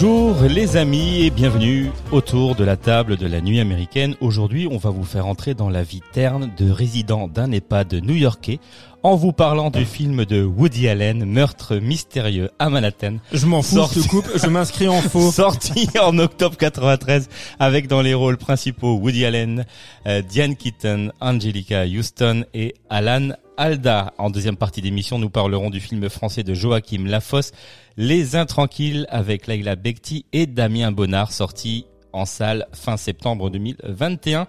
Bonjour les amis et bienvenue autour de la table de la nuit américaine. Aujourd'hui, on va vous faire entrer dans la vie terne de résidents d'un EHPAD new-yorkais en vous parlant du film de Woody Allen, Meurtre mystérieux à Manhattan. Je m'en fous, Sorti- je te coupe, je m'inscris en faux. Sorti en octobre 93 avec dans les rôles principaux Woody Allen, euh, Diane Keaton, Angelica Houston et Alan Alda. En deuxième partie d'émission, nous parlerons du film français de Joachim Lafosse, Les Intranquilles avec Laila Bekti et Damien Bonnard sorti en salle fin septembre 2021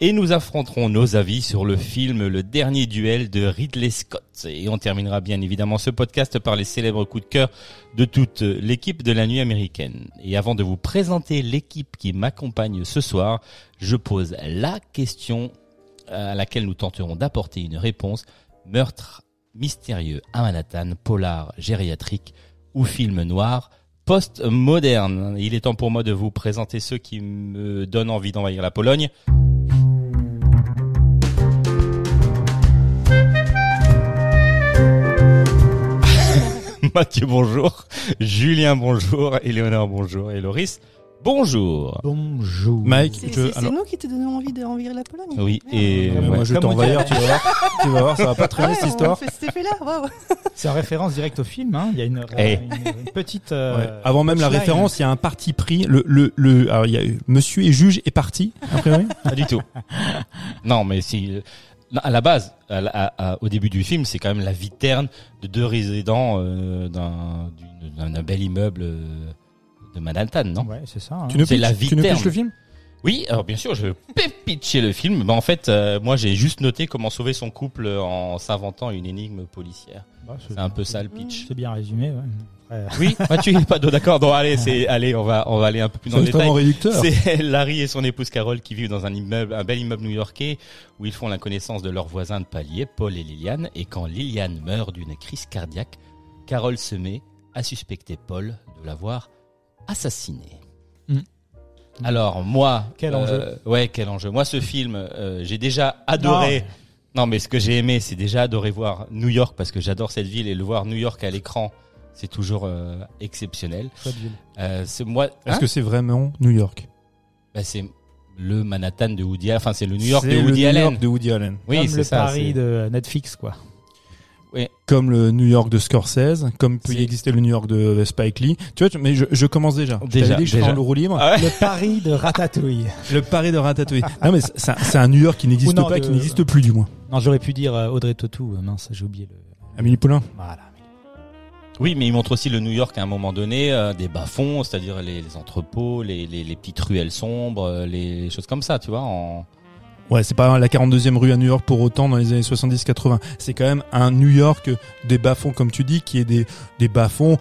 et nous affronterons nos avis sur le film Le Dernier Duel de Ridley Scott et on terminera bien évidemment ce podcast par les célèbres coups de cœur de toute l'équipe de la nuit américaine. Et avant de vous présenter l'équipe qui m'accompagne ce soir, je pose la question à laquelle nous tenterons d'apporter une réponse. Meurtre mystérieux à Manhattan, polar gériatrique ou film noir post-moderne. Il est temps pour moi de vous présenter ceux qui me donnent envie d'envahir la Pologne. Mathieu, bonjour. Julien, bonjour. Éléonore, bonjour. Et Loris, bonjour. Bonjour. Mike, C'est je, c'est- c'est alors, nous qui te donnons envie d'envahir la Pologne. Oui, Merde. et euh, ouais. moi je Comme on t'envahir, tu vas voir. tu vas voir, ça va pas traîner Ouais, cette histoire. fait waouh. C'est en référence directe au film. Hein. Il y a une, Eh. une, une petite. euh, Ouais. Avant même la référence, il y a un parti pris. Le, le, le, alors il y a eu- Monsieur et juge est parti. A priori? Pas du tout. non, mais si non, à la base, à la- à- à- au début du film, c'est quand même la vie terne de deux résidents euh, d'un d'une- d'un bel immeuble euh, de Manhattan, non Ouais, c'est ça. hein. tu nous C'est pitches, la vie tu nous terne. pitches le film? Oui, alors bien sûr, je vais pitcher le film. Ben, en fait, euh, moi, j'ai juste noté comment sauver son couple en s'inventant une énigme policière. Bah, C'est un peu ça le pitch. C'est bien résumé. Ouais. Après, Oui, Mathieu, il est pas d'accord. Non, allez, c'est, allez, on va, on va aller un peu plus dans C'est le détail. extrêmement réducteur. C'est Larry et son épouse Carole qui vivent dans un immeuble, un bel immeuble new-yorkais où ils font la connaissance de leurs voisins de palier, Paul et Liliane. Et quand Liliane meurt d'une crise cardiaque, Carole se met à suspecter Paul de l'avoir assassiné. Mm. Alors moi, Quel euh, enjeu. Ouais, quel enjeu. Moi, ce film, euh, j'ai déjà adoré. Non, mais ce que j'ai aimé, c'est déjà adorer voir New York parce que j'adore cette ville et le voir New York à l'écran, c'est toujours euh, exceptionnel. Euh, c'est moi. Est-ce Hein que c'est vraiment New York? Bah, c'est le Manhattan de Woody Allen. Enfin, c'est le New York de C'est le Woody New Allen. York de Woody Allen. Oui, Comme c'est le ça. Paris de Netflix, quoi. Comme le New York de Scorsese, comme peut y exister le New York de Spike Lee. Tu vois, tu- mais je, je commence déjà. Je Déjà, dit que je déjà. en roue libre. Ah ouais Le Paris de Ratatouille. Le Paris de Ratatouille. non mais c'est un, New York qui n'existe pas, de- qui n'existe plus du moins. Non, j'aurais pu dire euh, Audrey Tautou. Euh, Mince, j'ai oublié le. Amélie Poulain. Voilà. Oui, mais il montre aussi le New York à un moment donné, euh, des bas-fonds, c'est-à-dire les, les entrepôts, les, les, les petites ruelles sombres, les choses comme ça, tu vois. En... Ouais, c'est pas la 42e rue à New York pour autant dans les années 70-80. C'est quand même un New York des bas-fonds, comme tu dis, qui est des, des bas-fonds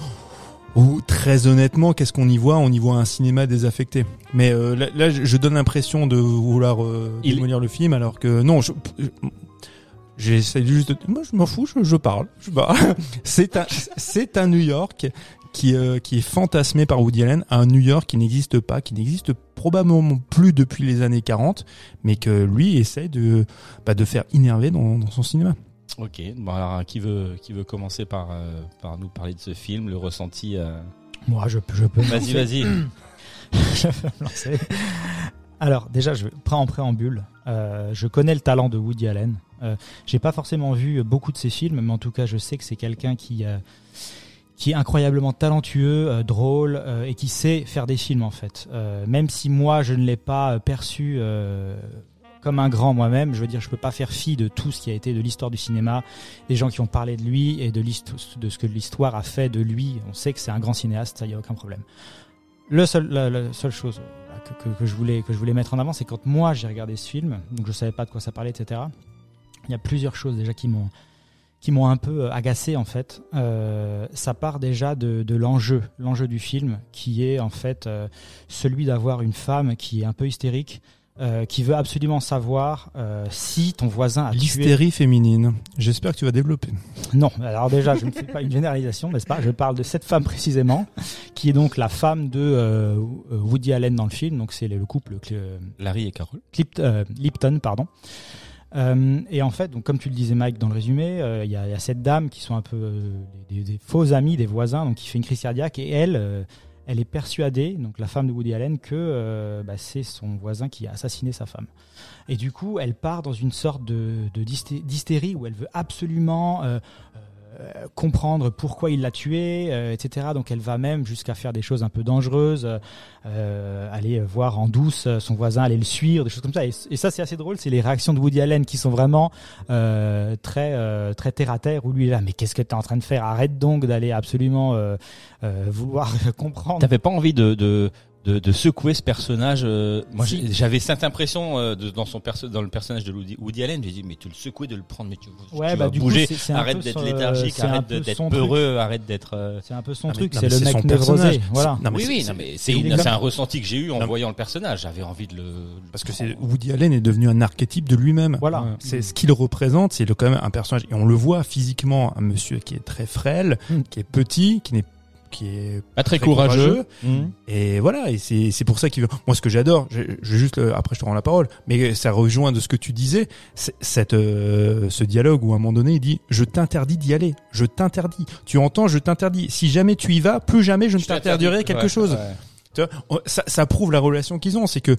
où, très honnêtement, qu'est-ce qu'on y voit? On y voit un cinéma désaffecté. Mais euh, là, là, je je donne l'impression de vouloir euh, Il- démolir le film, alors que non, je... J'essaie juste de... Moi, je m'en fous, je, je parle. Je parle. c'est un, c'est un New York qui, euh, qui est fantasmé par Woody Allen, un New York qui n'existe pas, qui n'existe probablement plus depuis les années 40, mais que lui essaie de, bah, de faire innerver dans, dans son cinéma. Ok. Bon alors, qui veut qui veut commencer par euh, par nous parler de ce film, le ressenti euh, Moi, je, peux- je peux. Vas-y, vas-y. je vais me lancer. Alors déjà, je prends en préambule. euh, je connais le talent de Woody Allen. Euh, J'ai pas forcément vu beaucoup de ses films, mais en tout cas, je sais que c'est quelqu'un qui euh, qui est incroyablement talentueux, euh, drôle euh, et qui sait faire des films en fait. Euh, même si moi, je ne l'ai pas perçu. comme un grand moi-même, je veux dire, je peux pas faire fi de tout ce qui a été de l'histoire du cinéma, des gens qui ont parlé de lui et de, de ce que l'histoire a fait de lui. On sait que c'est un grand cinéaste, ça y a aucun problème. Le la, seule chose que, que, que je voulais que je voulais mettre en avant, c'est quand moi j'ai regardé ce film, donc je savais pas de quoi ça parlait, etc. Il y a plusieurs choses déjà qui m'ont qui m'ont un peu euh, agacé en fait. Euh, ça part déjà de, de l'enjeu, l'enjeu du film, qui est en fait euh, celui d'avoir une femme qui est un peu hystérique, euh, qui veut absolument savoir euh, si ton voisin a tué. L'hystérie féminine. J'espère que tu vas développer. Non, alors déjà, je ne fais pas une généralisation, n'est-ce pas? Je parle de cette femme précisément, qui est donc la femme de euh, Woody Allen dans le film. Donc c'est le le couple Cl- Larry et Carole. Clipt- euh, Lipton, pardon. Euh, et en fait, donc comme tu le disais Mike dans le résumé, euh, il y, a, cette dame qui sont un peu euh, des, faux amis, des voisins, donc qui fait une crise cardiaque et elle, elle est persuadée, donc la femme de Woody Allen, que bah, c'est son voisin qui a assassiné sa femme. Et du coup, elle part dans une sorte de de d'hysté- d'hystérie où elle veut absolument euh, comprendre pourquoi il l'a tué, euh, etc. Donc elle va même jusqu'à faire des choses un peu dangereuses, euh, aller voir en douce euh, son voisin, aller le suivre, des choses comme ça. Et, et ça c'est assez drôle, c'est les réactions de Woody Allen qui sont vraiment euh, très très terre à terre. Où lui là, mais qu'est-ce que tu es en train de faire? Arrête donc d'aller absolument vouloir comprendre. T'avais pas envie de, de, de, de secouer ce personnage euh, Moi, Si. j'avais cette impression euh, de, dans son perso dans le personnage de Woody, Woody Allen. J'ai dit, mais tu le secoues de le prendre, mais tu, Ouais, tu bah, vas du coup, bouger. c'est- c'est un arrête peu d'être son- léthargique, arrête d'être peureux, arrête d'être. euh, C'est un peu son Ah, mais- truc, c'est le c'est mec son névrosé. personnage. Voilà. Non, mais oui, oui, non, mais c'est un ressenti que j'ai eu en Non. voyant le personnage. J'avais envie de le. Parce que c'est Woody Allen est devenu un archétype de lui-même. Voilà. C'est ce qu'il représente, c'est le- quand même un personnage et on le voit physiquement, un monsieur qui est très frêle, Mm. qui est petit, qui n'est qui est Pas très, Très courageux. et voilà et c'est c'est pour ça qu'il veut moi ce que j'adore je, je juste le- après je te rends la parole mais ça rejoint de ce que tu disais cette euh, ce dialogue où à un moment donné il dit je t'interdis d'y aller je t'interdis tu entends je t'interdis si jamais tu y vas plus jamais je ne t'interdirai quelque Ouais, chose ouais. tu vois, on- ça, ça prouve la relation qu'ils ont, c'est que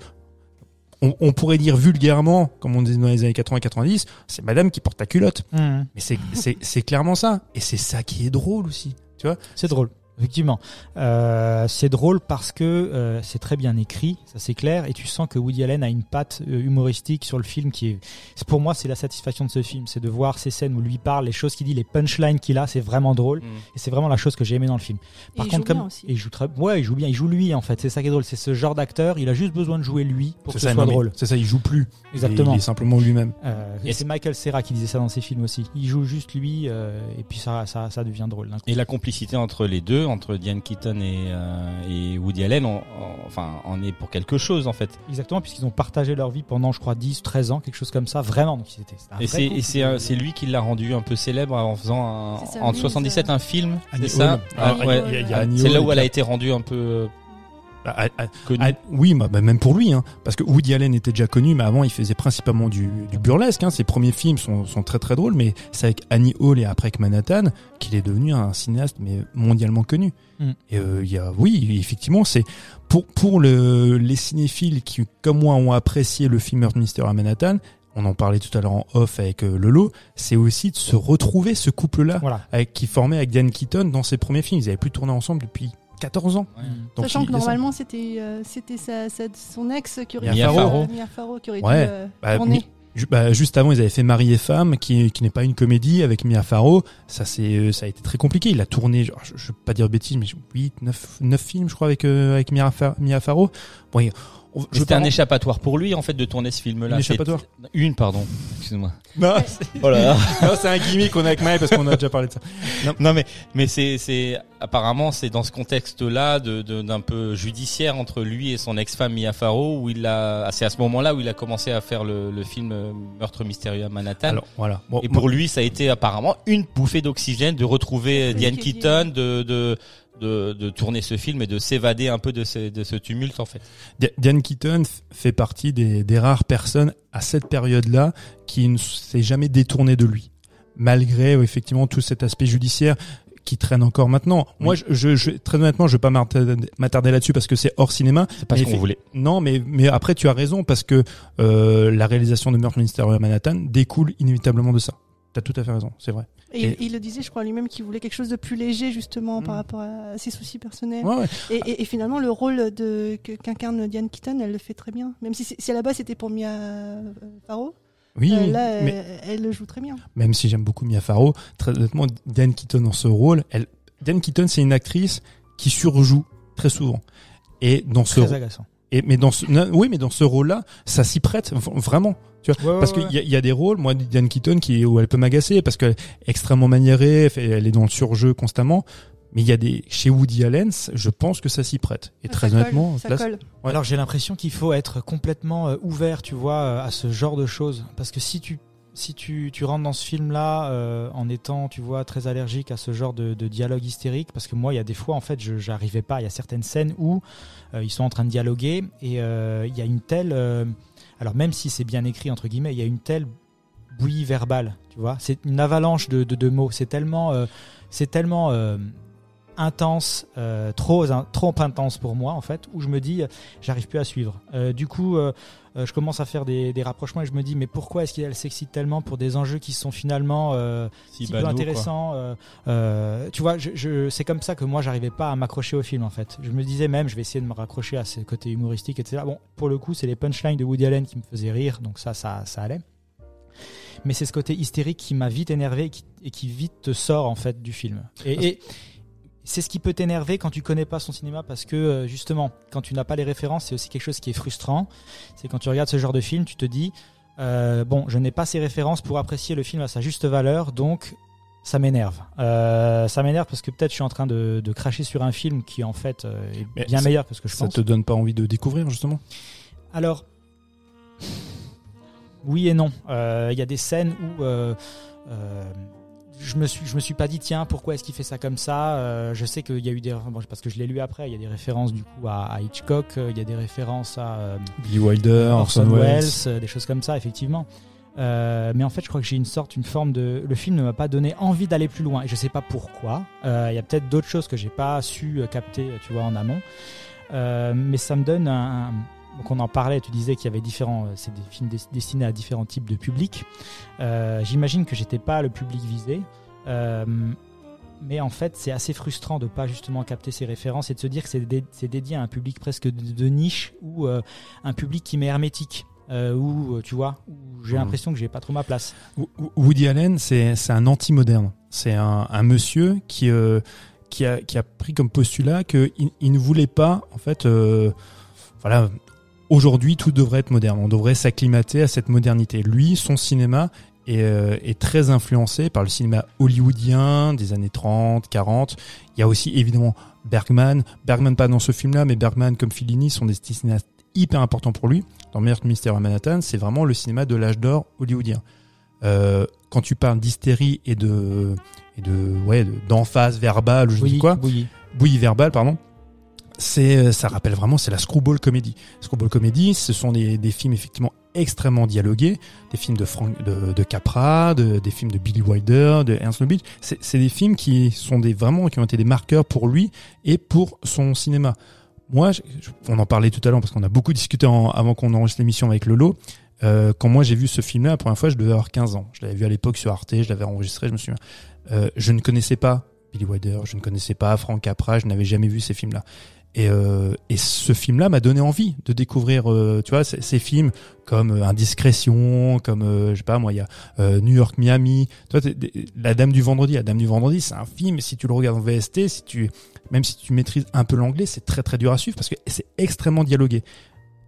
on, on pourrait dire vulgairement, comme on disait dans les années 80-90, c'est madame qui porte ta culotte. Mhm. Mais c'est, c'est, c'est clairement ça. Et c'est ça qui est drôle aussi. Tu vois C'est drôle. Effectivement, euh, c'est drôle parce que euh, c'est très bien écrit, ça c'est clair, et tu sens que Woody Allen a une patte euh, humoristique sur le film qui est, pour moi, c'est la satisfaction de ce film, c'est de voir ces scènes où lui parle, les choses qu'il dit, les punchlines qu'il a, c'est vraiment drôle, Mm. et c'est vraiment la chose que j'ai aimé dans le film. Et Par il contre, joue comme bien aussi. il joue très, ouais, il joue bien, il joue lui en fait, c'est ça qui est drôle, c'est ce genre d'acteur, il a juste besoin de jouer lui pour que ça, ce soit drôle. C'est ça, il joue plus. Exactement. Il est simplement lui-même. Euh, Et c'est Michael Serra qui disait ça dans ses films aussi. Il joue juste lui, euh, et puis ça, ça, ça devient drôle. Et la complicité entre les deux, entre Diane Keaton et, euh, et Woody Allen, on, on- enfin, on est pour quelque chose en fait. Exactement, puisqu'ils ont partagé leur vie pendant, je crois, 10, 13 ans, quelque chose comme ça, vraiment. Donc, c'était, c'était un Et vrai c'est couple. et c'est euh, c'est lui qui l'a rendu un peu célèbre en faisant un, C'est ça, en lui, 77 ça. un film, Annie c'est ça Hall. Ah, Annie ouais. Hall, il y a- il y a ouais. Annie C'est là où elle a été rendue un peu euh, Ah, ah, ah, connue. ah, oui, bah, bah, même pour lui, hein, parce que Woody Allen était déjà connu, mais avant il faisait principalement du, du burlesque. Hein, ses premiers films sont, sont très très drôles, mais c'est avec Annie Hall et après avec Manhattan qu'il est devenu un cinéaste mais mondialement connu. Mm. Et euh, y a, oui, effectivement, c'est pour pour le, les cinéphiles qui, comme moi, ont apprécié le film Earth Mister à Manhattan. On en parlait tout à l'heure en off avec euh, Lolo. C'est aussi de se retrouver ce couple-là Voilà. avec qui formait avec Diane Keaton dans ses premiers films. Ils avaient plus tourné ensemble depuis 14 ans. Donc, Sachant il- que normalement c'était euh, c'était sa, sa- son ex qui aurait Mia Farrow. euh, Mia Farrow qui aurait Ouais. dû euh, Bah, tourner. Ju- bah, juste avant, ils avaient fait Marie et femme, qui, qui n'est pas une comédie avec Mia Farrow. Ça, c'est, euh, ça a été très compliqué. Il a tourné, genre, je, je veux pas dire bêtises, mais 8, 9, 9 films, je crois, avec, euh, avec Mia, Fa- Mia Farrow. Bon, C'était un échappatoire pour lui en fait de tourner ce film-là. Une échappatoire Une, pardon. Excuse-moi. Non, Oh là là. non, c'est un gimmick qu'on a avec Mike parce qu'on a déjà parlé de ça. Non mais mais c'est c'est apparemment c'est dans ce contexte-là de de- d'un peu judiciaire entre lui et son ex-femme Mia Farrow où il a c'est à ce moment-là où il a commencé à faire le, le film euh, Meurtre mystérieux à Manhattan. Alors, voilà. Bon, et pour lui, ça a été apparemment une bouffée d'oxygène de retrouver Diane Keaton, de, de de de tourner ce film et de s'évader un peu de ce de ce tumulte en fait. Di- Diane Keaton fait partie des, des rares personnes à cette période-là qui ne s'est jamais détournée de lui, malgré euh, effectivement tout cet aspect judiciaire qui traîne encore maintenant. Moi, je, je, je- très honnêtement, je vais pas m'attarder là-dessus parce que c'est hors cinéma. C'est pas Mais ce qu'on voulait. Non, mais mais après tu as raison parce que euh, la réalisation de Meurtre mystérieux à Manhattan découle inévitablement de ça. T'as tout à fait raison, c'est vrai. Et, Et- il le disait, je crois lui-même, qu'il voulait quelque chose de plus léger justement par Mm. rapport à ses soucis personnels. Ouais, ouais. Et, et- et finalement, le rôle de que- qu'incarne Diane Keaton, elle le fait très bien. Même si, si à la base c'était pour Mia euh, Farrow, Oui, euh, là, mais elle le joue très bien. même si j'aime beaucoup Mia Farrow, très honnêtement, Diane Keaton dans ce rôle, elle, Diane Keaton, c'est une actrice qui surjoue très souvent. Et dans ce Très agaçant. Et mais dans ce, oui, mais dans ce rôle-là, ça s'y prête vraiment. Tu vois, Ouais, parce ouais, qu'il y, a- il y a des rôles, moi, Diane Keaton, qui où elle peut m'agacer parce qu'elle est extrêmement maniérée, elle, est dans le surjeu constamment. Mais il y a des chez Woody Allen, je pense que ça s'y prête. Et Ça très colle, honnêtement, ça là, colle. Ouais. Alors j'ai l'impression qu'il faut être complètement euh, ouvert, tu vois, euh, à ce genre de choses. Parce que si tu si tu, tu rentres dans ce film-là euh, en étant, tu vois, très allergique à ce genre de, de dialogue hystérique, parce que moi, il y a des fois, en fait, je j'arrivais pas. Il y a certaines scènes où euh, ils sont en train de dialoguer et euh, il y a une telle, euh, alors même si c'est bien écrit entre guillemets, il y a une telle bouillie verbale, tu vois. C'est une avalanche de, de, mots. C'est tellement, euh, c'est tellement euh, intense, euh, trop, trop intense pour moi en fait, où je me dis, euh, j'arrive plus à suivre. Euh, du coup, euh, je commence à faire des, des rapprochements et je me dis, mais pourquoi est-ce qu'elle s'excite tellement pour des enjeux qui sont finalement Si peu intéressants Tu vois, je, je, c'est comme ça que moi, j'arrivais pas à m'accrocher au film en fait. Je me disais même, je vais essayer de me raccrocher à ce côté humoristique, etc. Bon, pour le coup, c'est les punchlines de Woody Allen qui me faisaient rire, donc ça, ça, ça allait. Mais c'est ce côté hystérique qui m'a vite énervé et qui, et qui vite te sort en fait du film. Et, et c'est ce qui peut t'énerver quand tu connais pas son cinéma parce que euh, justement, quand tu n'as pas les références, c'est aussi quelque chose qui est frustrant. C'est quand tu regardes ce genre de film, tu te dis euh, bon, je n'ai pas ces références pour apprécier le film à sa juste valeur, donc ça m'énerve. Euh, ça m'énerve parce que peut-être je suis en train de, de cracher sur un film qui en fait est Mais bien ça- meilleur que ce que je ça pense. te donne pas envie de découvrir justement? Alors, oui et non. Euh, Il y a des scènes où je me suis, je me suis pas dit tiens pourquoi est-ce qu'il fait ça comme ça. Euh, je sais qu'il y a eu des bon, parce que je l'ai lu après. Il y a des références du coup à, à Hitchcock. euh, Il y a des références à euh, Billy Wilder, Orson Welles, euh, des choses comme ça effectivement. Mais en fait, je crois que j'ai une sorte, une forme de. Le film ne m'a pas donné envie d'aller plus loin. Et je sais pas pourquoi. Il y a peut-être d'autres choses que j'ai pas su capter, tu vois, en amont. Mais ça me donne un. un- Donc on en parlait. Tu disais qu'il y avait différents. euh, C'est des films des- destinés à différents types de publics. Euh, J'imagine que j'étais pas le public visé. Euh, mais en fait, c'est assez frustrant de pas justement capter ces références et de se dire que c'est dé- c'est dédié à un public presque de, de niche ou euh, un public qui m'est hermétique. Où euh, tu vois, j'ai Mhm. l'impression que j'ai pas trop ma place. Wo- Woody Allen, c'est un anti-moderne. C'est un, un monsieur qui qui a qui a pris comme postulat que il, ne voulait pas en fait voilà aujourd'hui tout devrait être moderne. On devrait s'acclimater à cette modernité. Lui, son cinéma est, euh, est très influencé par le cinéma hollywoodien des années 30, 40. Il y a aussi évidemment Bergman. Bergman pas dans ce film-là, mais Bergman comme Fellini sont des cinéastes hyper importants pour lui. Dans Meurtre Mystère à Manhattan, c'est vraiment le cinéma de l'âge d'or hollywoodien. Euh, quand tu parles d'hystérie et de et de ouais de- d'emphase verbale je dis quoi oui. bouillie verbale pardon c'est euh, ça rappelle vraiment c'est la screwball comedy screwball comedy ce sont des, des films effectivement extrêmement dialogués des films de Frank de, de Capra de, des films de Billy Wilder de Ernst Lubitsch c'est des films qui sont des vraiment qui ont été des marqueurs pour lui et pour son cinéma moi je- on en parlait tout à l'heure parce qu'on a beaucoup discuté en- avant qu'on enregistre l'émission avec Lolo euh, quand moi j'ai vu ce film-là, la première fois, je devais avoir 15 ans. Je l'avais vu à l'époque sur Arte, je l'avais enregistré, je me souviens. Euh, je ne connaissais pas Billy Wilder, je ne connaissais pas Frank Capra, je n'avais jamais vu ces films-là. Et, euh, et ce film-là m'a donné envie de découvrir, euh, tu vois, ces, films comme euh, Indiscrétion, comme euh, je sais pas moi, il y a euh, New York, Miami. Toi, La Dame du Vendredi, La Dame du Vendredi, c'est un film. Si tu le regardes en VST, si tu, même si tu maîtrises un peu l'anglais, c'est très très dur à suivre parce que c'est extrêmement dialogué.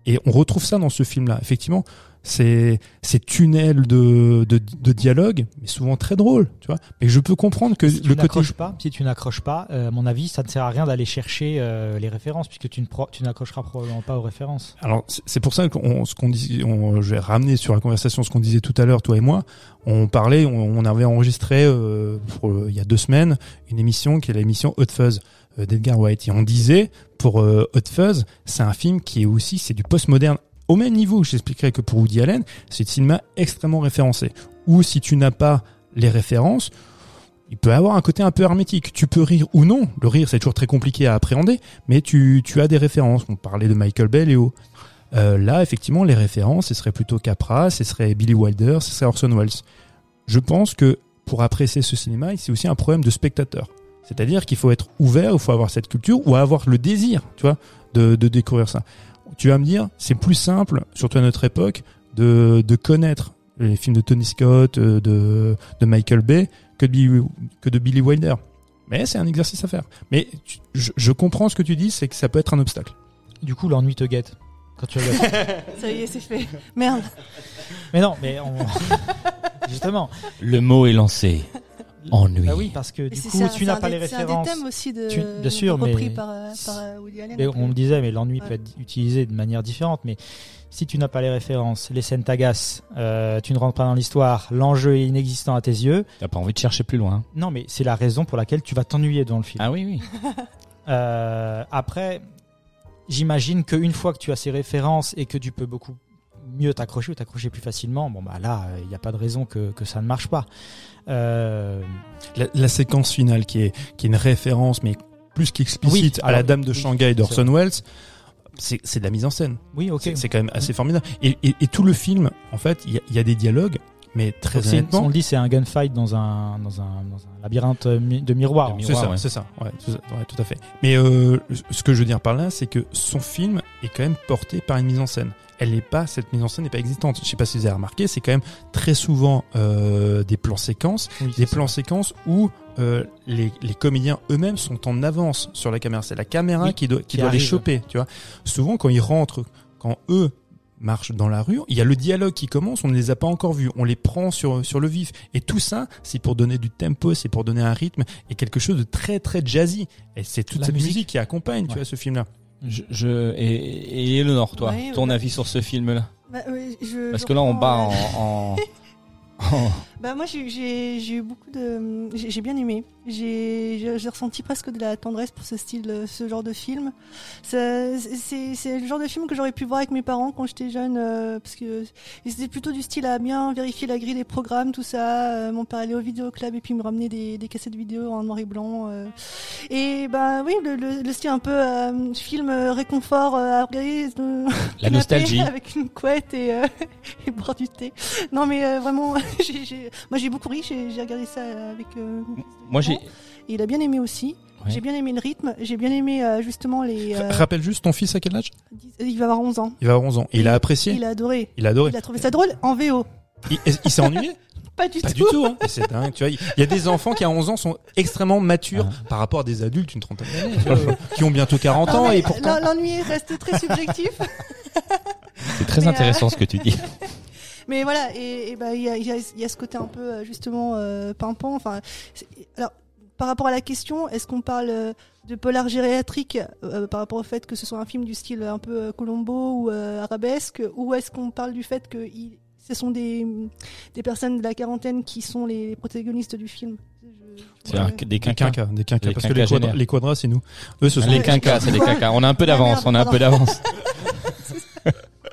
Et on retrouve ça dans ce film-là. Effectivement, c'est ces tunnels de, de, de dialogue, mais souvent très drôles, tu vois. Mais je peux comprendre que si tu côté n'accroches pas, si tu n'accroches pas, euh, à mon avis, ça ne sert à rien d'aller chercher euh, les références puisque tu ne pro- tu n'accrocheras probablement pas aux références. Alors c'est pour ça qu'on ce qu'on dit, on, je vais ramener sur la conversation ce qu'on disait tout à l'heure, toi et moi. On parlait, on, on avait enregistré euh, pour, euh, il y a deux semaines une émission qui est l'émission Hot Fuzz d'Edgar White et on disait pour euh, Hot Fuzz, c'est un film qui est aussi c'est du postmoderne au même niveau. J'expliquerai que pour Woody Allen, c'est un cinéma extrêmement référencé. Ou si tu n'as pas les références, il peut avoir un côté un peu hermétique. Tu peux rire ou non. Le rire, c'est toujours très compliqué à appréhender, mais tu, tu as des références. On parlait de Michael Bay, Léo. Euh, là, effectivement, les références, ce serait plutôt Capra, ce serait Billy Wilder, ce serait Orson Welles. Je pense que pour apprécier ce cinéma, c'est aussi un problème de spectateur. C'est-à-dire qu'il faut être ouvert, il faut avoir cette culture ou avoir le désir, tu vois, de, de découvrir ça. Tu vas me dire, c'est plus simple, surtout à notre époque, de, de connaître les films de Tony Scott, euh, de, de Michael Bay, que de, Billy, que de Billy Wilder. Mais c'est un exercice à faire. Mais tu- je, je comprends ce que tu dis, c'est que ça peut être un obstacle. Du coup, l'ennui te guette. Quand tu regardes. Ça y est, c'est fait. Merde. mais non, mais on... justement. Le mot est lancé. Ennui. Bah oui, parce que du coup, tu n'as pas des- les C'est un des références. thèmes aussi de, Tu- bien sûr, repris mais- par, euh, par euh, Woody Allen. Mais donc, on euh, le disait, mais l'ennui Ouais. peut être utilisé de manière différente. Mais si tu n'as pas les références, les scènes t'agacent, euh, tu ne rentres pas dans l'histoire, l'enjeu est inexistant à tes yeux. T'as pas envie de chercher plus loin. Non, mais c'est la raison pour laquelle tu vas t'ennuyer dans le film. Ah oui, oui. Euh, après, j'imagine qu'une fois que tu as ces références et que tu peux beaucoup mieux t'accrocher ou t'accrocher plus facilement, bon bah là, il n'y a pas de raison que, que ça ne marche pas. Euh, La, la séquence finale qui est, qui est une référence, mais plus qu'explicite Oui, à la Dame de Shanghai d'Orson Welles, c'est de la mise en scène. oui, ok. C'est- quand même assez formidable. Et, et, et tout le film, en fait, il y a, il y a des dialogues, mais très Donc, honnêtement, on le dit, c'est un gunfight dans un, dans un, dans un labyrinthe mi- de miroirs. C'est ça, ouais. c'est ça, ouais, tout, ouais, tout à fait. Mais euh, ce que je veux dire par là, c'est que son film est quand même porté par une mise en scène. Elle n'est pas, cette mise en scène n'est pas existante. Je sais pas si vous avez remarqué, c'est quand même très souvent euh, des plans séquences, Oui, des ça. plans séquences où euh, les, les comédiens eux-mêmes sont en avance sur la caméra. C'est la caméra Oui, qui doit, qui qui doit les choper, tu vois. Souvent, quand ils rentrent, quand eux marchent dans la rue, il y a le dialogue qui commence, on ne les a pas encore vus, on les prend sur, sur le vif. Et tout ça, c'est pour donner du tempo, c'est pour donner un rythme et quelque chose de très très jazzy. Et c'est toute La cette musique. musique. qui accompagne, tu vois, ce film-là. Je, je et, et Eleanor, toi, Ouais, ton avis sur ce film-là? Bah, je- Parce je que là, on bat euh, en, en, en- Bah moi j'ai- eu beaucoup de j'ai bien aimé j'ai j'ai j'ai ressenti presque de la tendresse pour ce style ce genre de film c'est c'est le genre de film que j'aurais pu voir avec mes parents quand j'étais jeune euh, parce que c'était plutôt du style à bien vérifier la grille des programmes tout ça Euh, mon père allait au vidéoclub et puis me ramenait des, des cassettes vidéo en noir et blanc euh. et bah oui le, le, le style un peu euh, film réconfort à regarder la nostalgie. avec une couette et, et boire du thé. Non mais vraiment, j'ai- moi j'ai beaucoup ri, j'ai, regardé ça avec. euh, Moi, j'ai. il a bien aimé aussi. Ouais. J'ai bien aimé le rythme. J'ai bien aimé euh, justement les. euh, Rappelle juste ton fils à quel âge? il va avoir 11 ans. Il va avoir 11 ans. Et il a apprécié? Il a adoré. Il a adoré. Il a trouvé ça drôle en VO. Il, il s'est ennuyé? Pas du Pas tout. du tout, hein. C'est dingue, tu vois. Il y a des enfants qui à 11 ans sont extrêmement matures par rapport à des adultes d'une trentaine d'années, qui ont bientôt 40 Non, ans et pourtant. l'en- L'ennui reste très subjectif. C'est très Mais, euh, intéressant ce que tu dis. Mais voilà, et, et bah, il y, a, il y a- il y a ce côté un peu euh, justement euh, pimpant. Enfin, alors par rapport à la question, est-ce qu'on parle euh, de polar gériatrique euh, par rapport au fait que ce soit un film du style un peu euh, Colombo ou euh, arabesque, ou est-ce qu'on parle du fait que il- ce sont des, des personnes de la quarantaine qui sont les protagonistes du film? C'est ouais. un- des quinquas. des quinquas. Les Parce que les, quadras, les quadras, c'est nous. Eux, ce sont Les quinquas, c'est des quinquas. On a un peu Ah, d'avance, on a un peu d'avance.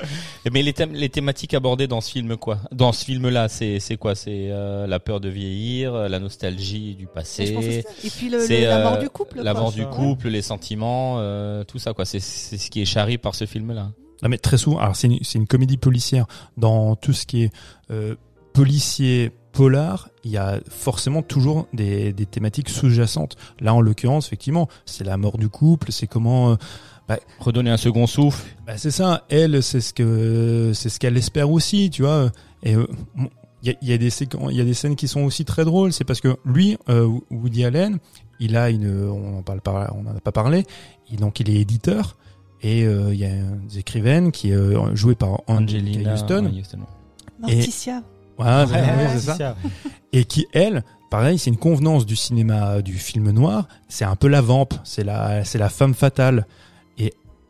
Mais les, thèmes, les thématiques abordées dans ce film, quoi? Dans ce film-là, c'est c'est quoi? C'est euh, la peur de vieillir, euh, la nostalgie du Et, je pense que c'est passé. Et puis le, c'est, le- la mort euh, du couple. la quoi. mort du ouais. couple, les sentiments, euh, tout ça, quoi. C'est c'est ce qui est charri par ce film-là. Non mais très souvent, alors c'est une, c'est une comédie policière. Dans tout ce qui est euh, policier, polar, il y a forcément toujours des, des thématiques sous-jacentes. Là, en l'occurrence, effectivement, c'est la mort du couple, c'est comment. Euh, Redonner un second souffle. bah, c'est ça. Elle, c'est ce que c'est ce qu'elle espère aussi, tu vois. Et euh, il y a, y a des il y a des scènes qui sont aussi très drôles. C'est parce que lui, euh, Woody Allen, il a une, on en parle pas, on en a pas parlé. Il, donc il est éditeur. Et euh, il y a des écrivaines qui est euh, jouée par Angelina Houston. ouais, Houston. Morticia. Voilà, Ouais, ouais, ouais, c'est c'est ça. ça. Et qui, elle, pareil, c'est une convenance du cinéma, du film noir. C'est un peu la vampe, c'est la, c'est la femme fatale.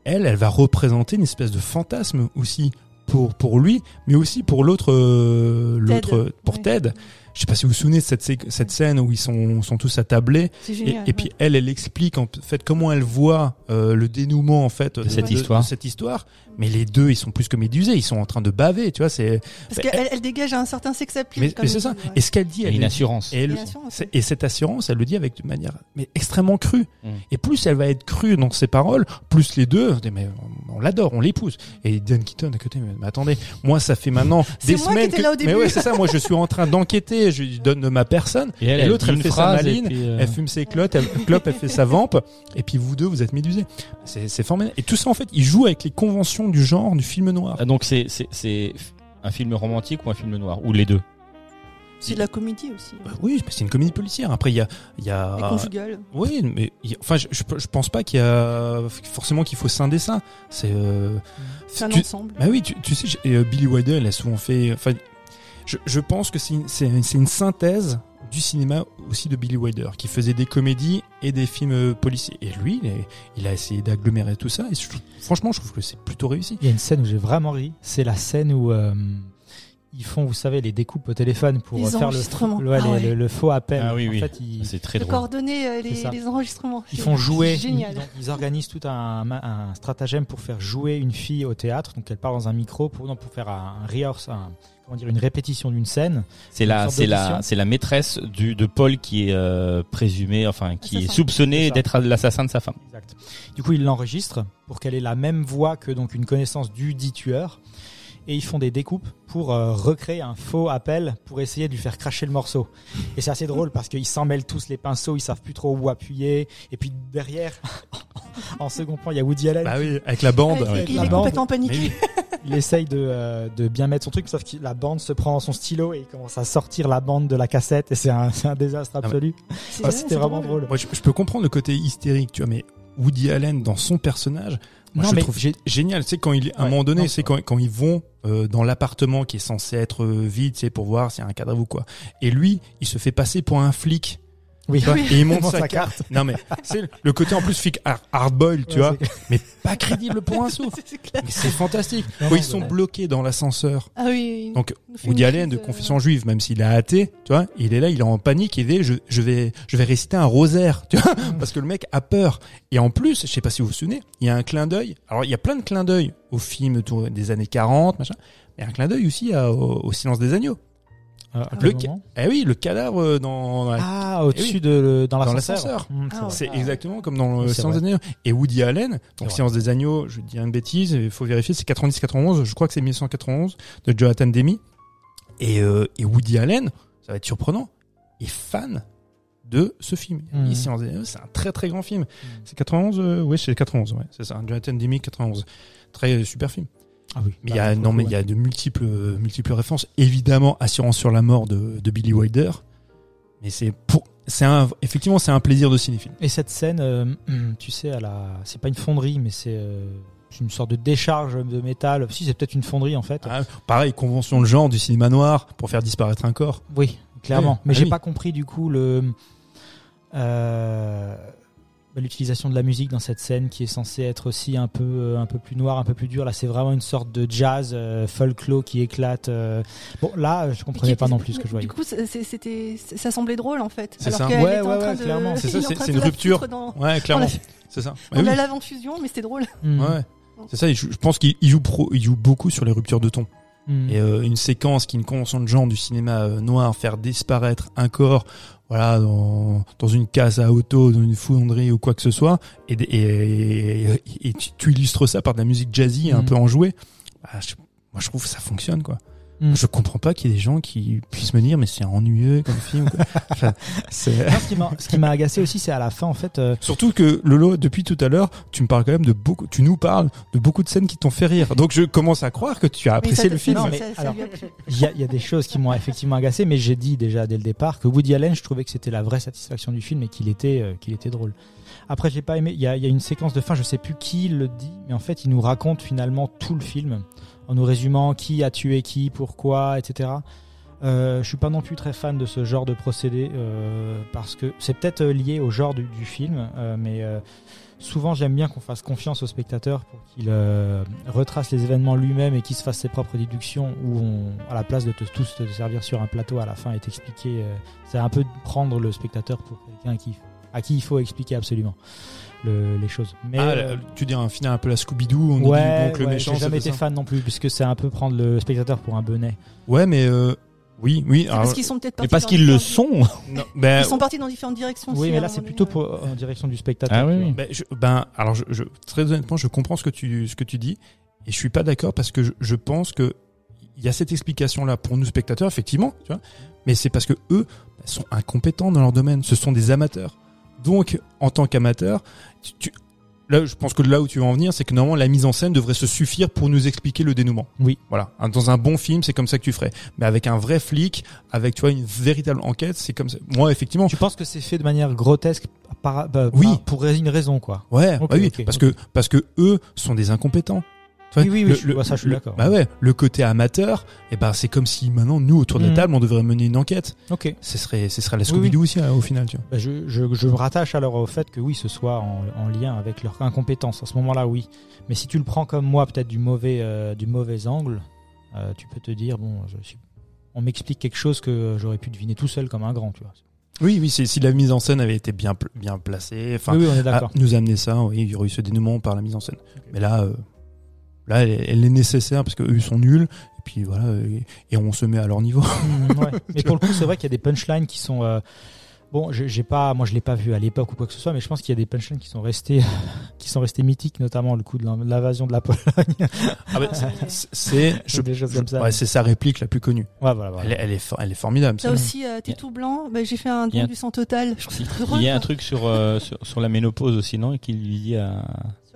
Elle, elle va représenter une espèce de fantasme aussi pour pour lui, mais aussi pour l'autre, euh, l'autre, pour Ouais. Ted. Je sais pas si vous vous souvenez de cette, cette scène où ils sont, sont tous attablés. Et, génial. et puis elle, elle explique en fait comment elle voit euh, le dénouement en fait De cette histoire. cette histoire. Mais les deux, ils sont plus que médusés, ils sont en train de baver, tu vois. C'est Parce qu'elle elle dégage un certain sex appeal. mais, c'est ça. ouais. Et ce qu'elle dit, elle une assurance. et, elle- Une assurance, et cette assurance, elle le dit avec de manière mais extrêmement crue. Mm. Et plus elle va être crue dans ses paroles, plus les deux, on dit, mais on, on l'adore, on l'épouse. Et Dan Keaton à côté, mais, mais attendez, moi ça fait maintenant des moi semaines que, là au mais ouais, c'est ça. Moi je suis en train d'enquêter, je lui donne de ma personne. Et elle, Et elle l'autre, elle fait sa maline, euh, Elle fume ses clottes, elle, clopes, elle fait sa vampe, et puis vous deux, vous êtes médusés. C'est, c'est formidable. Et tout ça, en fait, il joue avec les conventions du genre du film noir. ah, donc c'est c'est c'est un film romantique ou un film noir? Ou les deux? C'est de la comédie aussi. Bah oui, mais c'est une comédie policière. Après, il y a, il y Et a, conjugale. oui, mais il y a- enfin, je, je, je pense pas qu'il y a forcément qu'il faut scinder ça. C'est, euh, C'est un tu- ensemble. Bah oui, tu, tu sais, euh, Billy Wilder, elle a souvent fait. Enfin, je, pense que c'est une, synthèse du cinéma aussi de Billy Wilder, qui faisait des comédies et des films euh, policiers. Et lui, il, a essayé d'agglomérer tout ça. Et franchement, je trouve que c'est plutôt réussi. Il y a une scène où j'ai vraiment ri. C'est la scène où euh, ils font, vous savez, les découpes au téléphone pour Les faire le, Ah ouais. le, le faux appel. Ah oui, en oui. fait, ils, C'est très De drôle. coordonner euh, les, enregistrements. ils font jouer. Génial. Ils, ils organisent tout un, un stratagème pour faire jouer une fille au théâtre. Donc elle parle dans un micro pour, non, pour faire un, un rehearse, un- comment dire, une répétition d'une scène. C'est la, sorte c'est la, d'audition. c'est la maîtresse du, de Paul qui est euh, présumée, enfin qui est Assassin. Soupçonnée d'être l'assassin de sa femme. Exact. Du coup, ils l'enregistrent pour qu'elle ait la même voix que donc une connaissance du dit tueur. Et ils font des découpes pour euh, recréer un faux appel pour essayer de lui faire cracher le morceau. Et c'est assez drôle parce qu'ils s'en mêlent tous les pinceaux, ils savent plus trop où appuyer. Et puis derrière, en second plan, il y a Woody Allen. Bah oui, avec la bande. Ouais. il La est bande. complètement paniqué. oui. Il essaye de, euh, de bien mettre son truc, sauf que la bande se prend son stylo et il commence à sortir la bande de la cassette. Et c'est un, désastre mais- absolu. C'est- Ah, C'était vraiment drôle. Moi, je, je peux comprendre le côté hystérique, tu vois, mais Woody Allen dans son personnage, moi, Non, je mais trouve génial. C'est quand il, à un moment donné, c'est quand, quand ils vont euh, dans l'appartement qui est censé être euh, vide, c'est pour voir s'il y a un cadavre ou quoi. Et lui, il se fait passer pour un flic. Oui, et il monte sa, sa carte. Non mais c'est le côté en plus flic hard, hardboil, tu Ouais, vois, mais pas crédible pour un sou. C'est clair. Mais c'est fantastique. Non, ils sont bloqués dans l'ascenseur. Ah oui. Donc il Woody Allen de confession juive, même s'il est athée, tu vois, il est là, il est en panique, il est, je, je vais, je vais réciter un rosaire, tu vois, parce que le mec a peur. Et en plus, je sais pas si vous vous souvenez, il y a un clin d'œil. Alors il y a plein de clins d'œil au film des années 40, machin. Mais un clin d'œil aussi à- au, au silence des agneaux. Euh, à Le ca- Eh oui, le cadavre dans, dans la- Ah, au-dessus Eh oui. de dans Dans l'ascenseur. Mmh, c'est Ah. C'est Ah. exactement comme dans Oui, le Silence des. Agneaux. Et Woody Allen, donc. Silence des Agneaux, je dis une bêtise, il faut vérifier, c'est 90-91, je crois que c'est 1991, de Jonathan Demi. Et, euh, et Woody Allen, ça va être surprenant, est fan de ce film. Des Agneaux, c'est un très très grand film. C'est 91, euh, oui, c'est 91, ouais, c'est ça. Jonathan Demi, 91. Très euh, super film. Ah oui. Mais il y a, non, mais il y a de multiples, euh, multiples références. Évidemment, Assurance sur la mort de, de Billy Wilder. Mais c'est pour, c'est un, effectivement, c'est un plaisir de cinéphile. Et cette scène, euh, hum, tu sais, à la, c'est pas une fonderie, mais c'est euh, une sorte de décharge de métal. Si, c'est peut-être une fonderie en fait. Ah, pareil, convention de genre du cinéma noir pour faire disparaître un corps. Oui, clairement. Oui, mais ah j'ai oui. pas compris du coup le euh, bah, l'utilisation de la musique dans cette scène qui est censée être aussi un peu euh, un peu plus noire, un peu plus dure. Là, c'est vraiment une sorte de jazz euh, folklore qui éclate. euh. Bon, là, je comprenais pas non plus ce que je voyais. Du coup, c'était, ça semblait drôle en fait. C'est ça. Ouais, ouais, ouais, de- clairement. C'est ça, c'est- une rupture. Dans, Ouais, clairement. C'est ça. on Bah oui. la lave en fusion, mais c'était drôle. Hum, Ouais. C'est ça, je, je pense qu'il il joue pro, il joue beaucoup sur les ruptures de ton. hum. Et euh, une séquence qui est une convention de genre du cinéma noir, faire disparaître un corps, voilà, dans, dans une case à auto, dans une fonderie ou quoi que ce soit, et, et, et, et tu, tu illustres ça par de la musique jazzy un Mhm. peu enjouée. Bah, je- moi, je trouve que ça fonctionne, quoi. Mhm. Je comprends pas qu'il y ait des gens qui puissent me dire, mais c'est ennuyeux comme film. quoi. Enfin, c'est- Non, ce qui m'a- agacé aussi, c'est à la fin en fait. euh, Surtout que Lolo, depuis tout à l'heure, tu me parles quand même de beaucoup, tu nous parles de beaucoup de scènes qui t'ont fait rire. Donc je commence à croire que tu as apprécié le film. Il y a, il y a des choses qui m'ont effectivement agacé, mais j'ai dit déjà dès le départ que Woody Allen, je trouvais que c'était la vraie satisfaction du film et qu'il était, euh, qu'il était drôle. Après, j'ai pas aimé. Il y y a une séquence de fin, je sais plus qui le dit, mais en fait, il nous raconte finalement tout le film en nous résumant qui a tué qui, pourquoi, etc. Euh, je suis pas non plus très fan de ce genre de procédé euh, parce que c'est peut-être euh, lié au genre du, film, euh, mais euh, souvent j'aime bien qu'on fasse confiance au spectateur pour qu'il euh, retrace les événements lui-même et qu'il se fasse ses propres déductions où à la place de te, tous te servir sur un plateau à la fin et t'expliquer, c'est un peu prendre le spectateur pour quelqu'un qui, à qui il faut expliquer absolument le- les choses. Mais Ah, euh, tu dis un final un peu la Scooby-Doo, on dit ouais, donc le ouais, méchant. j'ai jamais été ça. fan non plus puisque c'est un peu prendre le spectateur pour un bonnet. Ouais, mais euh, oui, oui. Alors- parce qu'ils sont peut-être Mais partis parce qu'ils le sont. non, ben, Ils sont partis dans différentes directions. Oui, aussi, mais là c'est plutôt pour, en direction du spectateur. Ah oui, ben, je- ben, alors, je, je- très honnêtement, je comprends ce que tu, ce que tu dis, et je suis pas d'accord parce que je, je pense que il y a cette explication là pour nous spectateurs, effectivement, tu vois, mais c'est parce que eux sont incompétents dans leur domaine. Ce sont des amateurs. Donc, en tant qu'amateurs, tu, tu- là, je pense que là où tu veux en venir, c'est que normalement la mise en scène devrait se suffire pour nous expliquer le dénouement. Oui. Voilà. Dans un bon film, c'est comme ça que tu ferais. Mais avec un vrai flic, avec tu vois une véritable enquête, c'est comme ça. Moi, effectivement. Tu penses que c'est fait de manière grotesque par, bah, Oui. par- pour une raison quoi. Ouais. Bah oui. parce que parce que eux sont des incompétents. Oui, oui, le- le- ça, je suis d'accord. Bah ouais. Le côté amateur, et ben c'est comme si maintenant nous autour de la Mhm. table, on devrait mener une enquête. Ok. Ce serait ce serait la Oui, Scooby-Doo aussi hein, au final, tu vois. Bah, je, je, je me rattache alors au fait que oui, ce soit en, en lien avec leur incompétence. À ce moment-là, oui. Mais si tu le prends comme moi, peut-être du mauvais, euh, du mauvais angle, euh, tu peux te dire bon, je suis... on m'explique quelque chose que j'aurais pu deviner tout seul comme un grand, tu vois. Oui, oui. Si la mise en scène avait été bien bien placée, enfin, oui, oui, nous amener ça, oui, il y aurait eu ce dénouement par la mise en scène. Mais là, euh, là, elle, elle est nécessaire parce qu'eux ils sont nuls. Et puis voilà, et, et on se met à leur niveau. Ouais. Mais pour le coup, c'est vrai qu'il y a des punchlines qui sont. euh, Bon, j'ai pas, moi je l'ai pas vu à l'époque ou quoi que ce soit, mais je pense qu'il y a des punchlines qui sont restés, qui sont restés mythiques, notamment le coup de l'in- l'invasion de la Pologne. Ah bah, c'est- c'est, ouais, sa réplique la plus connue. Ouais, voilà, voilà. Elle, est- elle est, for- elle est formidable. Ça. aussi, euh, t'es tout blanc, bah, j'ai fait un don du sang total. Je trouve ça drôle, Il y a un truc sur, euh, sur, sur la ménopause aussi, non Et qu'il lui dit à,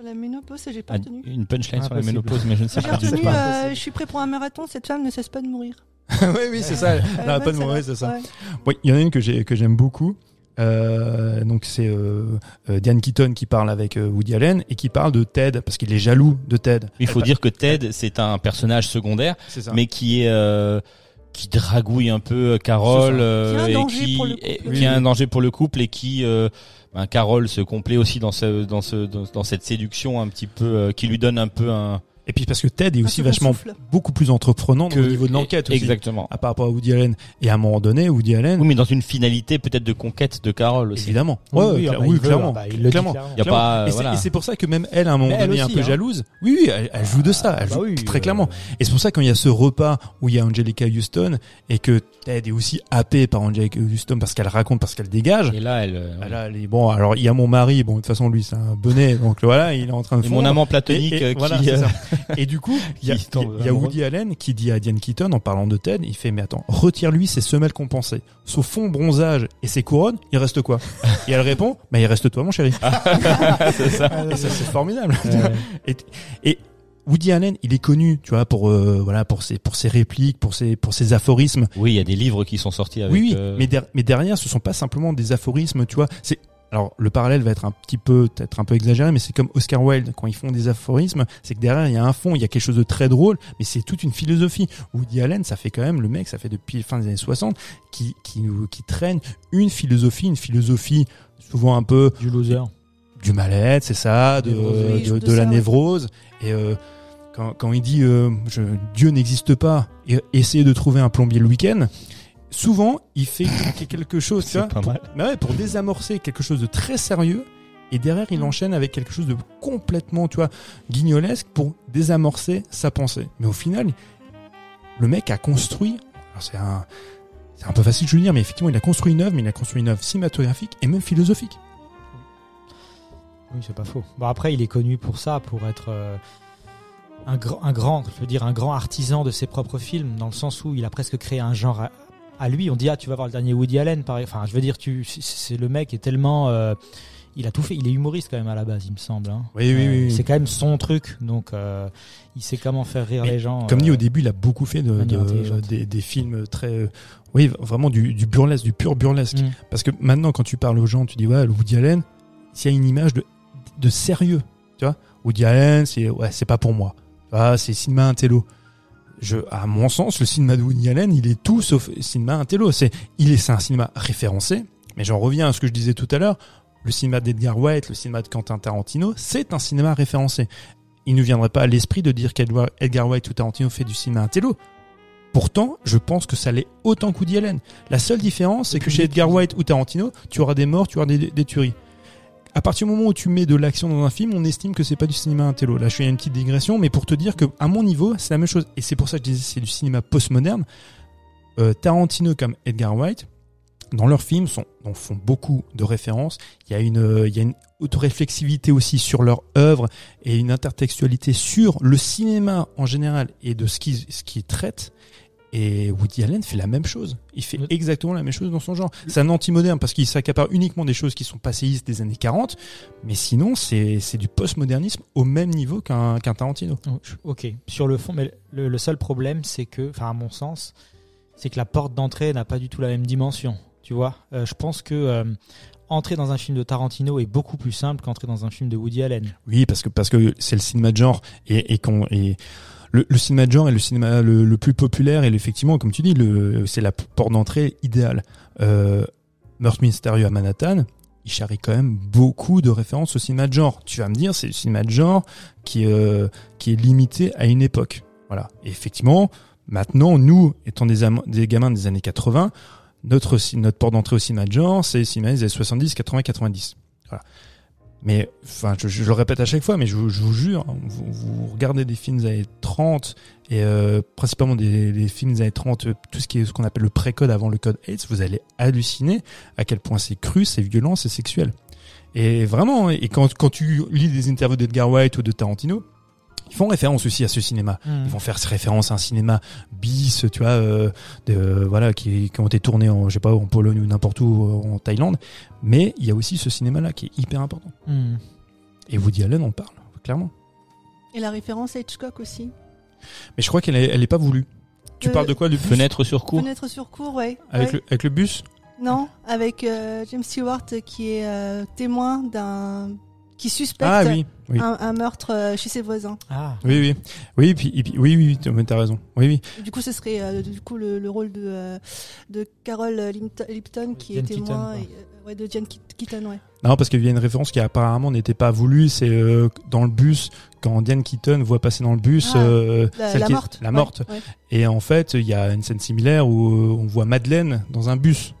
la ménopause, j'ai pas retenu. une punchline sur la ménopause, mais je ne sais pas retenu, euh, je suis prêt pour un marathon, cette femme ne cesse pas de mourir. oui, oui, c'est ça. Elle Euh, n'a pas de va. c'est ça. Ouais. Oui, il y en a une que j'ai que j'aime beaucoup. Euh, donc c'est euh, euh, Diane Keaton qui parle avec euh, Woody Allen et qui parle de Ted parce qu'il est jaloux de Ted. Il faut Elle- dire que Ted, c'est un personnage secondaire, mais qui est euh, qui dragouille un peu Carole euh, et danger qui pour le et- couple. qui Oui, a un danger pour le couple et qui euh, ben, Carole se complaît aussi dans ce dans ce dans, dans cette séduction un petit peu euh, qui lui donne un peu un Et puis parce que Ted est Un aussi vachement souffle. beaucoup plus entreprenant que au niveau de l'enquête aussi. exactement. À par rapport à Woody Allen. Et à un moment donné, Woody Allen, Oui, mais dans une finalité peut-être de conquête de Carole aussi. évidemment. Oui, Ouais, oui, ah bah, oui, il veut, clairement. ah bah, il le dit Clairement. clairement. Il y a Clairement. pas euh, et c'est- voilà. et c'est pour ça que même elle, à un moment donné, un aussi, peu hein. jalouse. Oui, oui, elle, elle joue de ça. Elle Ah bah joue oui, très euh, clairement. Et c'est pour ça quand il y a ce repas où il y a Angelica Houston et que Ted est aussi happé par Angelica Houston parce qu'elle raconte, parce qu'elle dégage. Et là elle euh, là, elle est- bon, alors il y a mon mari. Bon, de toute façon, lui, c'est un bonnet, donc voilà, il est en train de et fondre. mon amant platonique Et- et euh, voilà, euh, ça. Et du coup, il y a, y. Woody Allen qui dit à Diane Keaton en parlant de Ted, il fait mais attends, retire-lui ses semelles compensées, son fond bronzage et ses couronnes, il reste quoi? Et elle répond, bah il reste toi mon chéri. c'est ça. Et ça c'est formidable. Ouais. Et, et Woody Allen, il est connu, tu vois, pour euh, voilà, pour ses pour ses répliques, pour ses pour ses aphorismes. Oui, il y a des livres qui sont sortis avec oui, oui, euh, mais, der- mais derrière, ce sont pas simplement des aphorismes, tu vois. C'est alors le parallèle va être un petit peu peut-être un peu exagéré, mais c'est comme Oscar Wilde quand ils font des aphorismes, c'est que derrière il y a un fond, il y a quelque chose de très drôle, mais c'est toute une philosophie. Woody Allen, ça fait quand même le mec, ça fait depuis la fin des années 60 qui qui nous qui traîne une philosophie, une philosophie souvent un peu Du loser. du mal-être, c'est ça, de, de, de de la ça, ouais. névrose. Et euh, quand, quand il dit euh, je, Dieu n'existe pas, et essayez de trouver un plombier le week-end, souvent il fait quelque chose, tu vois, pas pour, mal. ouais, pour désamorcer quelque chose de très sérieux. Et derrière, il enchaîne avec quelque chose de complètement, tu vois, guignolesque pour désamorcer sa pensée. Mais au final, le mec a construit. C'est un, c'est un peu facile de le dire, mais effectivement, il a construit une œuvre, mais il a construit une œuvre cinématographique et même philosophique. Oui, c'est pas faux. Bon, après, il est connu pour ça, pour être euh, un, grand, un grand, je veux dire, un grand artisan de ses propres films, dans le sens où il a presque créé un genre à, à lui. On dit, ah, tu vas voir le dernier Woody Allen, pareil. Enfin, je veux dire, tu, c'est- le mec est tellement, euh, il a tout fait. Il est humoriste quand même à la base, il me semble. hein. Oui, oui, oui, oui. C'est quand même son truc, donc euh, il sait comment faire rire Mais les gens. Comme dit euh, au début, il a beaucoup fait de, de- des films très, euh, oui, vraiment du, du burlesque, du pur burlesque. mm. Parce que maintenant, quand tu parles aux gens, tu dis ouais, le Woody Allen, s'il y a une image de, de sérieux, tu vois, Woody Allen, c'est ouais, c'est pas pour moi. Ah, c'est cinéma intello. Je, à mon sens, le cinéma de Woody Allen, il est tout sauf cinéma intello. C'est, il est, c'est un cinéma référencé. Mais j'en reviens à ce que je disais tout à l'heure. Le cinéma d'Edgar Wright, le cinéma de Quentin Tarantino, c'est un cinéma référencé. Il ne viendrait pas à l'esprit de dire qu'Edgar Edgar Wright ou Tarantino fait du cinéma intello. Pourtant, je pense que ça l'est autant que Woody Allen. La seule différence, c'est que chez Edgar Wright ou Tarantino, tu auras des morts, tu auras des, des tueries. À partir du moment où tu mets de l'action dans un film, on estime que c'est pas du cinéma intello. Là, je fais une petite digression, mais pour te dire que, à mon niveau, c'est la même chose. Et c'est pour ça que je disais c'est du cinéma postmoderne. Euh, Tarantino comme Edgar Wright, dans leurs films, sont, font beaucoup de références. Il y a une, euh, il y a une autoréflexivité aussi sur leur œuvre et une intertextualité sur le cinéma en général et de ce qu'ils, ce qu'ils traitent. Et Woody Allen fait la même chose. Il fait Oui. exactement la même chose dans son genre. C'est un anti-moderne parce qu'il s'accapare uniquement des choses qui sont passéistes des années 40, mais sinon c'est du postmodernisme au même niveau qu'un Tarantino. Ok, sur le fond, mais le, le seul problème, c'est que, enfin à mon sens, c'est que la porte d'entrée n'a pas du tout la même dimension. Tu vois, Euh, je pense que euh, entrer dans un film de Tarantino est beaucoup plus simple qu'entrer dans un film de Woody Allen. Oui, parce que parce que c'est le cinéma de genre et et qu'on et le, le cinéma de genre est le cinéma le, le plus populaire et effectivement, comme tu dis, c'est la porte d'entrée idéale. Euh, Meurtre mystérieux à Manhattan, il charrie quand même beaucoup de références au cinéma de genre. Tu vas me dire, c'est le cinéma de genre qui euh, qui est limité à une époque. Voilà. Et effectivement, maintenant, nous étant des, des gamins des années 80, notre notre porte d'entrée au cinéma de genre, c'est le cinéma des années 70, 80, 90. Voilà. Mais enfin, je, le répète à chaque fois, mais je, vous- jure, hein, vous, regardez des films des années 30 et euh, principalement des, films des années 30, euh, tout ce qui est ce qu'on appelle le pré-code avant le code AIDS, vous allez halluciner à quel point c'est cru, c'est violent, c'est sexuel. Et vraiment, et quand, quand tu lis des interviews d'Edgar White ou de Tarantino, ils font référence aussi à ce cinéma. Ils vont faire référence à un cinéma bis, tu vois, euh, de, euh, voilà, qui, qui ont été tournés en, je sais pas, en Pologne ou n'importe où, euh, en Thaïlande. Mais il y a aussi ce cinéma-là qui est hyper important. Hmm. Et Woody Allen en parle, clairement. Et la référence à Hitchcock aussi. Mais je crois qu'elle est, elle est pas voulue. Tu Euh, parles de quoi, du bus? Fenêtre sur cour. Fenêtre sur cour, ouais. avec, Ouais. le, avec le bus? Non, avec euh, James Stewart qui est euh, témoin d'un qui suspecte Ah oui, oui. un, un meurtre euh, chez ses voisins. Ah, Oui, oui. Oui, puis, oui, oui, tu as raison. Oui, oui. Du coup, ce serait euh, du coup le, le rôle de euh, de Carol Lipton, qui Diane est témoin Keaton, euh, ouais, de Diane Keat- Keaton, ouais. Non, parce qu'il y a une référence qui apparemment n'était pas voulue. C'est euh, dans le bus, quand Diane Keaton voit passer dans le bus Ah, euh, La, celle la qui est- morte. la ouais, morte. ouais. Et en fait, il y a une scène similaire où on voit Madeleine dans un bus.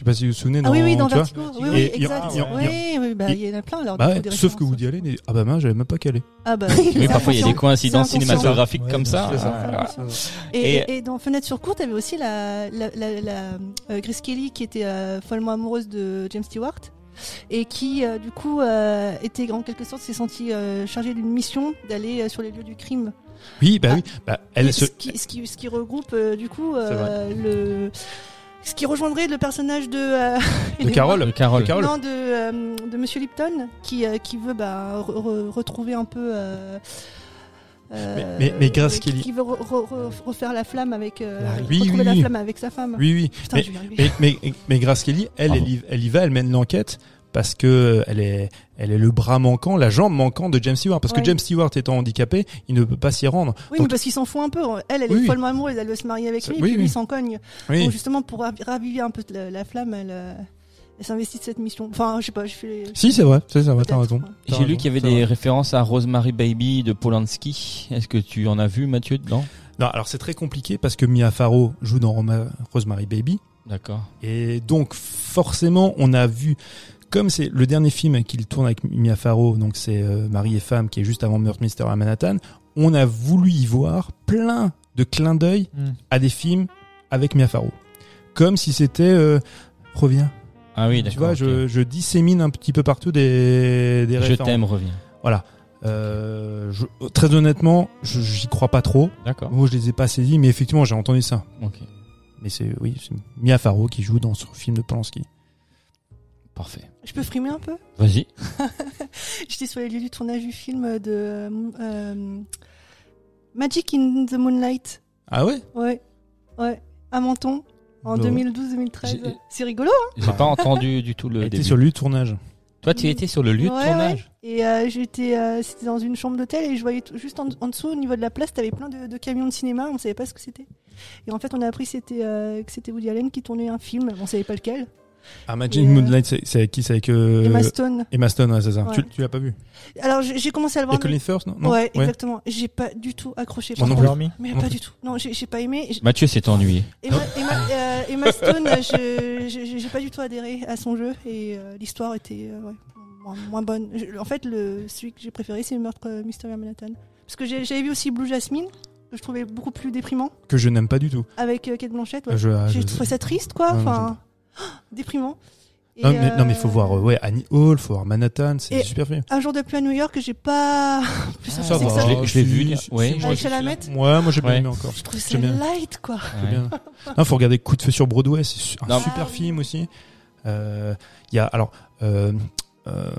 Je sais pas si vous vous souvenez. Ah oui, oui, dans Vertigo. Oui, Et oui, il y a- exact. il y a- oui, oui, bah, il y en a plein alors. Bah ouais, sauf que. Woody Allen est... Ah bah mince, j'avais même pas calé. Ah bah Oui, parfois il y a des coïncidences cinématographiques Ouais, comme ça. Et, Et- et dans Fenêtre sur cour, t'avais aussi la, la, la, la euh, Grace Kelly qui était euh, follement amoureuse de James Stewart et qui euh, du coup euh, était en quelque sorte s'est sentie euh, chargée d'une mission d'aller euh, sur les lieux du crime. Oui, bah Ah. oui. Bah, elle Et se... ce, qui, ce, qui, ce qui regroupe euh, du coup euh, le ce qui rejoindrait le personnage de euh, De. Carole. De Carole. Non, de, euh, de Monsieur Lipton, qui, euh, qui veut bah, re- re- retrouver un peu. euh, euh, Mais- mais- mais Grace qui, Kelly- qui veut re- re- re- refaire la flamme avec. euh, Larry. Oui, retrouver oui, la oui. flamme avec sa femme. Oui, oui. Putain, Mais-. Mais, mais, mais Grace Kelly, elle, elle y, elle y va, elle mène l'enquête parce que euh, elle est, elle est le bras manquant, la jambe manquante de James Stewart. Parce Ouais. que James Stewart étant handicapé, il ne peut pas s'y rendre. Oui, Donc- mais parce qu'il s'en fout un peu. Elle, elle Oui, est oui. follement amoureuse, elle veut se marier avec lui, oui, et puis lui oui. il s'en cogne. Oui. Donc justement, pour ravi- raviver un peu la, la flamme, elle, euh, elle s'investit de cette mission. Enfin, je sais pas, je fais. Si, c'est vrai, c'est ça, t'as raison. J'ai lu qu'il y avait des vrai. références à Rosemary Baby de Polanski. Est-ce que tu en as vu, Mathieu, dedans? Non, alors c'est très compliqué parce que Mia Farrow joue dans Roma- Rosemary Baby. D'accord. Et donc, forcément, on a vu, comme c'est le dernier film qu'il tourne avec Mia Farrow, donc c'est euh, Mari et Femme, qui est juste avant Meurtre Mystère à Manhattan, on a voulu y voir plein de clins d'œil Hmm. à des films avec Mia Farrow. Comme si c'était euh, Reviens. Ah oui, Tu d'accord. vois, ok. je, je dissémine un petit peu partout des, des Je références. t'aime, reviens. Voilà. Euh, je- très honnêtement, je- j'y crois pas trop. D'accord. Moi, je les ai pas saisis, mais effectivement, j'ai entendu ça. Ok. Mais c'est oui, c'est Mia Farrow qui joue dans ce film de Polanski. Parfait. Je peux frimer un peu? Vas-y. J'étais sur les lieux du tournage du film de euh, Magic in the Moonlight. Ah ouais? Ouais, ouais, à Menton, en Bah, 2012-2013. J'ai- C'est rigolo. J'ai pas entendu du tout le début. sur le lieu de tournage. Toi, tu étais sur le lieu de Ouais, tournage? ouais. Et euh, j'étais, euh, c'était dans une chambre d'hôtel et je voyais juste en, en dessous, au niveau de la place, t'avais plein de, de camions de cinéma. On savait pas ce que c'était. Et en fait, on a appris que c'était euh, que c'était Woody Allen qui tournait un film. On savait pas lequel. Ah, Magic Et, euh, Moonlight, c'est avec qui? C'est avec euh, Emma Stone. Emma Stone, ouais, c'est ça. Ouais. Tu, tu l'as pas vu Alors j'ai commencé à le Et voir. Colin Firth, non, non? Ouais, exactement. J'ai pas du tout accroché. Moi non plus. Mais pas plus. du tout. Non, j'ai pas aimé. Mathieu s'est ennuyé. Emma, Emma, euh, Emma Stone, je- je- j'ai pas du tout adhéré à son jeu et euh, l'histoire était euh, ouais, moins, moins bonne. Je- en fait, le, celui que j'ai préféré, c'est Meurtre euh, Mystery à Manhattan. Parce que j'avais vu aussi Blue Jasmine, que je trouvais beaucoup plus déprimant, Que je n'aime pas du tout. avec euh, Kate Blanchett. ouais. Je- J'ai je- trouvé ça triste, quoi. Non, Déprimant. Et, Non, mais, non, mais euh, faut voir, euh, ouais, Annie Hall, faut voir Manhattan, c'est super film. Un jour de pluie à New York j'ai pas. Plus Ah, ça, va. Je l'ai- vu, ouais. Avec moi, Chalamet. Ouais, moi j'ai bien Ouais. aimé encore. Je trouve ça bien. light, quoi. Ouais. bien. Non, faut regarder Coup de feu sur Broadway, c'est un Non. super Ah oui. film aussi. Euh, Il y a alors euh, euh,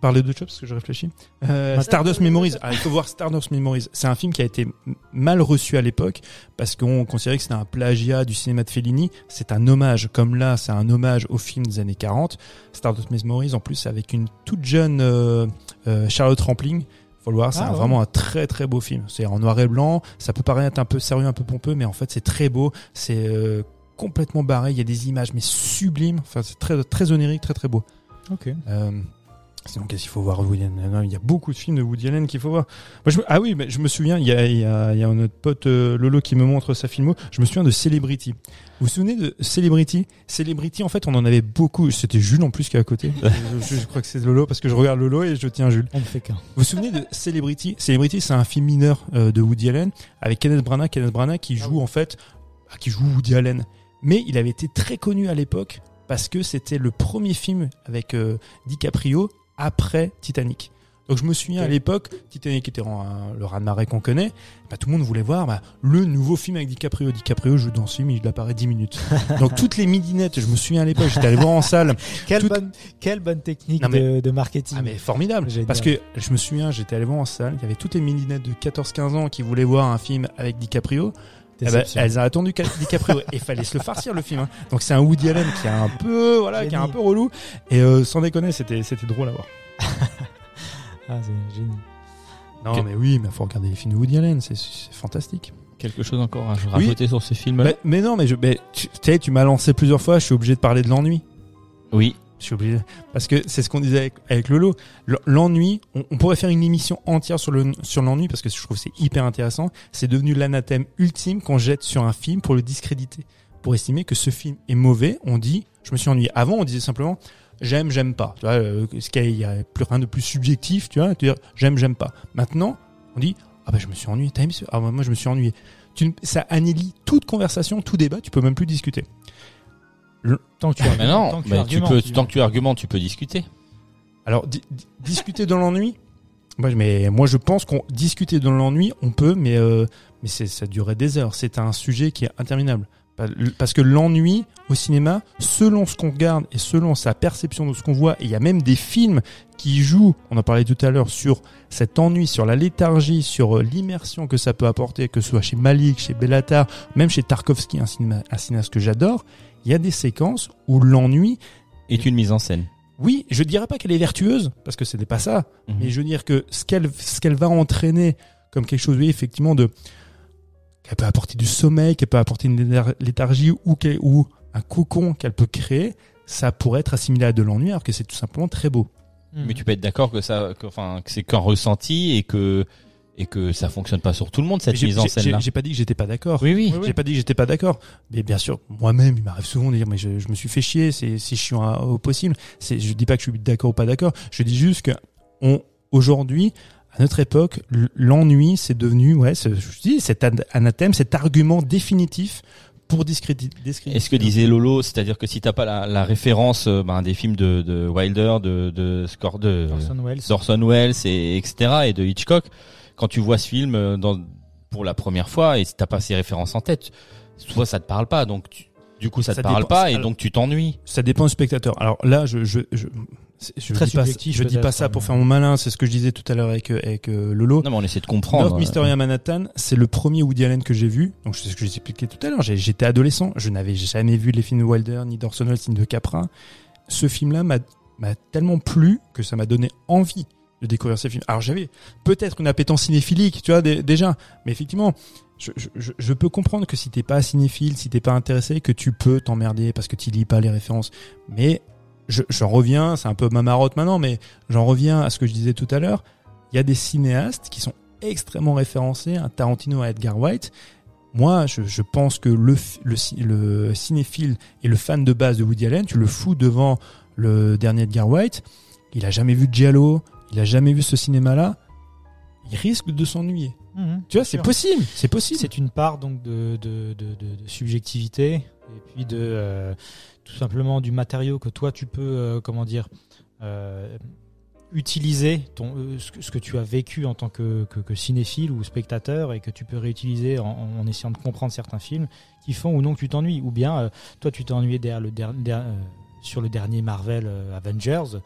parler de choses parce que je réfléchis. Euh, Stardust Memories. Ah, il faut voir Stardust Memories. C'est un film qui a été mal reçu à l'époque parce qu'on considérait que c'était un plagiat du cinéma de Fellini. C'est un hommage, comme là, c'est un hommage au film des années 40. Stardust Memories, en plus, avec une toute jeune euh, euh, Charlotte Rampling. Faut le voir, c'est Ah, ouais. vraiment un très très beau film. C'est en noir et blanc. Ça peut paraître un peu sérieux, un peu pompeux, mais en fait, c'est très beau. C'est euh, complètement barré. Il y a des images, mais sublimes. Enfin, c'est très très onirique, très très beau. Ok. Sinon, qu'est-ce qu'il faut voir Woody Allen? Non, Il y a beaucoup de films de Woody Allen qu'il faut voir. Moi, je me- ah oui, mais je me souviens, il y a, il y a, il y a notre pote euh, Lolo qui me montre sa filmo. Je me souviens de Celebrity. Vous vous souvenez de Celebrity? Celebrity, en fait, on en avait beaucoup. C'était Jules en plus qui est à côté. je, je- je crois que c'est Lolo parce que je regarde Lolo et je tiens Jules. On ne fait qu'un. Vous vous souvenez de Celebrity? Celebrity, c'est un film mineur euh, de Woody Allen avec Kenneth Branagh. Kenneth Branagh qui joue en fait, ah, qui joue Woody Allen. Mais il avait été très connu à l'époque parce que c'était le premier film avec euh, DiCaprio après Titanic. Donc je me souviens à l'époque, Titanic était un- le raz-de-marée qu'on connaît, bah, tout le monde voulait voir bah, le nouveau film avec DiCaprio. DiCaprio joue dans ce film, il apparaît 10 minutes. Donc toutes les midinettes, je me souviens à l'époque, j'étais allé voir en salle, Quelle, bonne, quelle bonne technique Non, mais- de, de marketing. Ah mais formidable Génial. Parce que je me souviens, j'étais allé voir en salle, il y avait toutes les mininettes de 14-15 ans qui voulaient voir un film avec DiCaprio. Eh ben, elles ont attendu Ca- DiCaprio et fallait se le farcir le film. hein. Donc c'est un Woody Allen qui est un peu voilà, qui est un peu relou et euh, sans déconner, c'était c'était drôle à voir. Ah, c'est génie. Non mais oui, mais faut regarder les films de Woody Allen, c'est c'est fantastique. Quelque chose encore à rajouter sur ce film Mais, mais non, mais je mais, tu tu sais, tu m'as lancé plusieurs fois, je suis obligé de parler de l'ennui. Oui. Je suis. Parce que c'est ce qu'on disait avec, Lolo. L'ennui, on, pourrait faire une émission entière sur le sur l'ennui parce que je trouve c'est hyper intéressant. C'est devenu l'anathème ultime qu'on jette sur un film pour le discréditer. Pour estimer que ce film est mauvais, on dit, je me suis ennuyé. Avant, on disait simplement, j'aime, j'aime pas. Tu vois, euh, ce qu'il y a- il a plus rien de plus subjectif, tu vois, tu j'aime, j'aime pas. Maintenant, on dit, ah bah je me suis ennuyé. Ah bah, moi je me suis ennuyé. Ça annihilie toute conversation, tout débat. Tu peux même plus discuter. Tant que tu Mais non, tant que mais tu argumentes, peux, tu- tant que tu argumentes, tu peux discuter. Alors, di- di- discuter dans l'ennui? Moi, je- mais moi, je pense qu'on discuter dans l'ennui, on peut, mais euh, mais ça durerait des heures. C'est un sujet qui est interminable. Pa- Parce que l'ennui au cinéma, selon ce qu'on regarde et selon sa perception de ce qu'on voit, et il y a même des films qui jouent, on en parlait tout à l'heure, sur cet ennui, sur la léthargie, sur euh, l'immersion que ça peut apporter, que ce soit chez Malik, chez Bellatar, même chez Tarkovsky, un, cinéma, un cinéaste que j'adore, il y a des séquences où l'ennui Est une mise en scène. oui, je dirais pas qu'elle est vertueuse parce que ce n'est pas ça, Mhm. mais je veux dire que ce qu'elle ce qu'elle va entraîner comme quelque chose oui effectivement de qu'elle peut apporter du sommeil, qu'elle peut apporter une léthar- léthargie ou un cocon qu'elle peut créer, ça pourrait être assimilé à de l'ennui alors que c'est tout simplement très beau. Mhm. Mais tu peux être d'accord que ça, que, enfin, que c'est qu'un ressenti et que et que ça fonctionne pas sur tout le monde cette mise en scène là. j'ai- pas dit que j'étais pas d'accord. Oui, oui. J'ai pas dit que j'étais pas d'accord, mais bien sûr, moi-même, il m'arrive souvent de dire, mais je, je me suis fait chier, c'est si chiant à- au possible. C'est, je dis pas que je suis d'accord ou pas d'accord. Je dis juste que on, aujourd'hui, à notre époque, l'ennui, c'est devenu, ouais, c'est- je dis, cet an- anathème, cet argument définitif pour discréditer. discréditer- Est-ce que disait Lolo, c'est-à-dire que si t'as pas la, la référence euh, ben, des films de, de Wilder, de, de Score, de Orson Welles. d'Orson Welles et etc. et de Hitchcock, quand tu vois ce film euh, dans, pour la première fois et si t'as pas ces références en tête, soit ça te parle pas, donc tu- du coup ça te Ça parle dépend. pas et Alors- donc tu t'ennuies. Ça dépend du spectateur. Alors là, je, je, je, c'est- je Très dis pas, subjectif, je dis pas ça pour faire mon malin. C'est ce que je disais tout à l'heure avec, euh, avec euh, Lolo. Non mais on essaie de comprendre. North Mystery à Manhattan, c'est le premier Woody Allen que j'ai vu. Donc c'est ce que j'ai expliqué tout à l'heure. J'ai- J'étais adolescent, je n'avais jamais vu les films de Wilder, ni d'Orson Welles, ni de Capra. Ce film-là m'a m'a tellement plu que ça m'a donné envie de découvrir ces films. Alors j'avais peut-être une appétence cinéphilique, tu vois, dé- déjà. Mais effectivement, je, je- je- je peux comprendre que si t'es pas cinéphile, si t'es pas intéressé, que tu peux t'emmerder parce que tu lis pas les références. Mais je- j'en reviens, c'est un peu ma marotte maintenant, mais j'en reviens à ce que je disais tout à l'heure. Il y a des cinéastes qui sont extrêmement référencés, un Tarantino à Edgar White. Moi, je, je pense que le cinéphile et le fan de base de Woody Allen, tu le fous devant le dernier Edgar White, il a jamais vu Giallo, il a jamais vu ce cinéma-là, il risque de s'ennuyer. Mhm. Tu vois, c'est possible, c'est possible. C'est une part donc de, de, de, subjectivité et puis de euh, tout simplement du matériau que toi tu peux, euh, comment dire, euh, utiliser ton, ce, que, ce que tu as vécu en tant que, que, que cinéphile ou spectateur et que tu peux réutiliser en, en essayant de comprendre certains films qui font ou non que tu t'ennuies. Ou bien, toi, tu t'es ennuyé derrière le der- der- sur le dernier Marvel Avengers.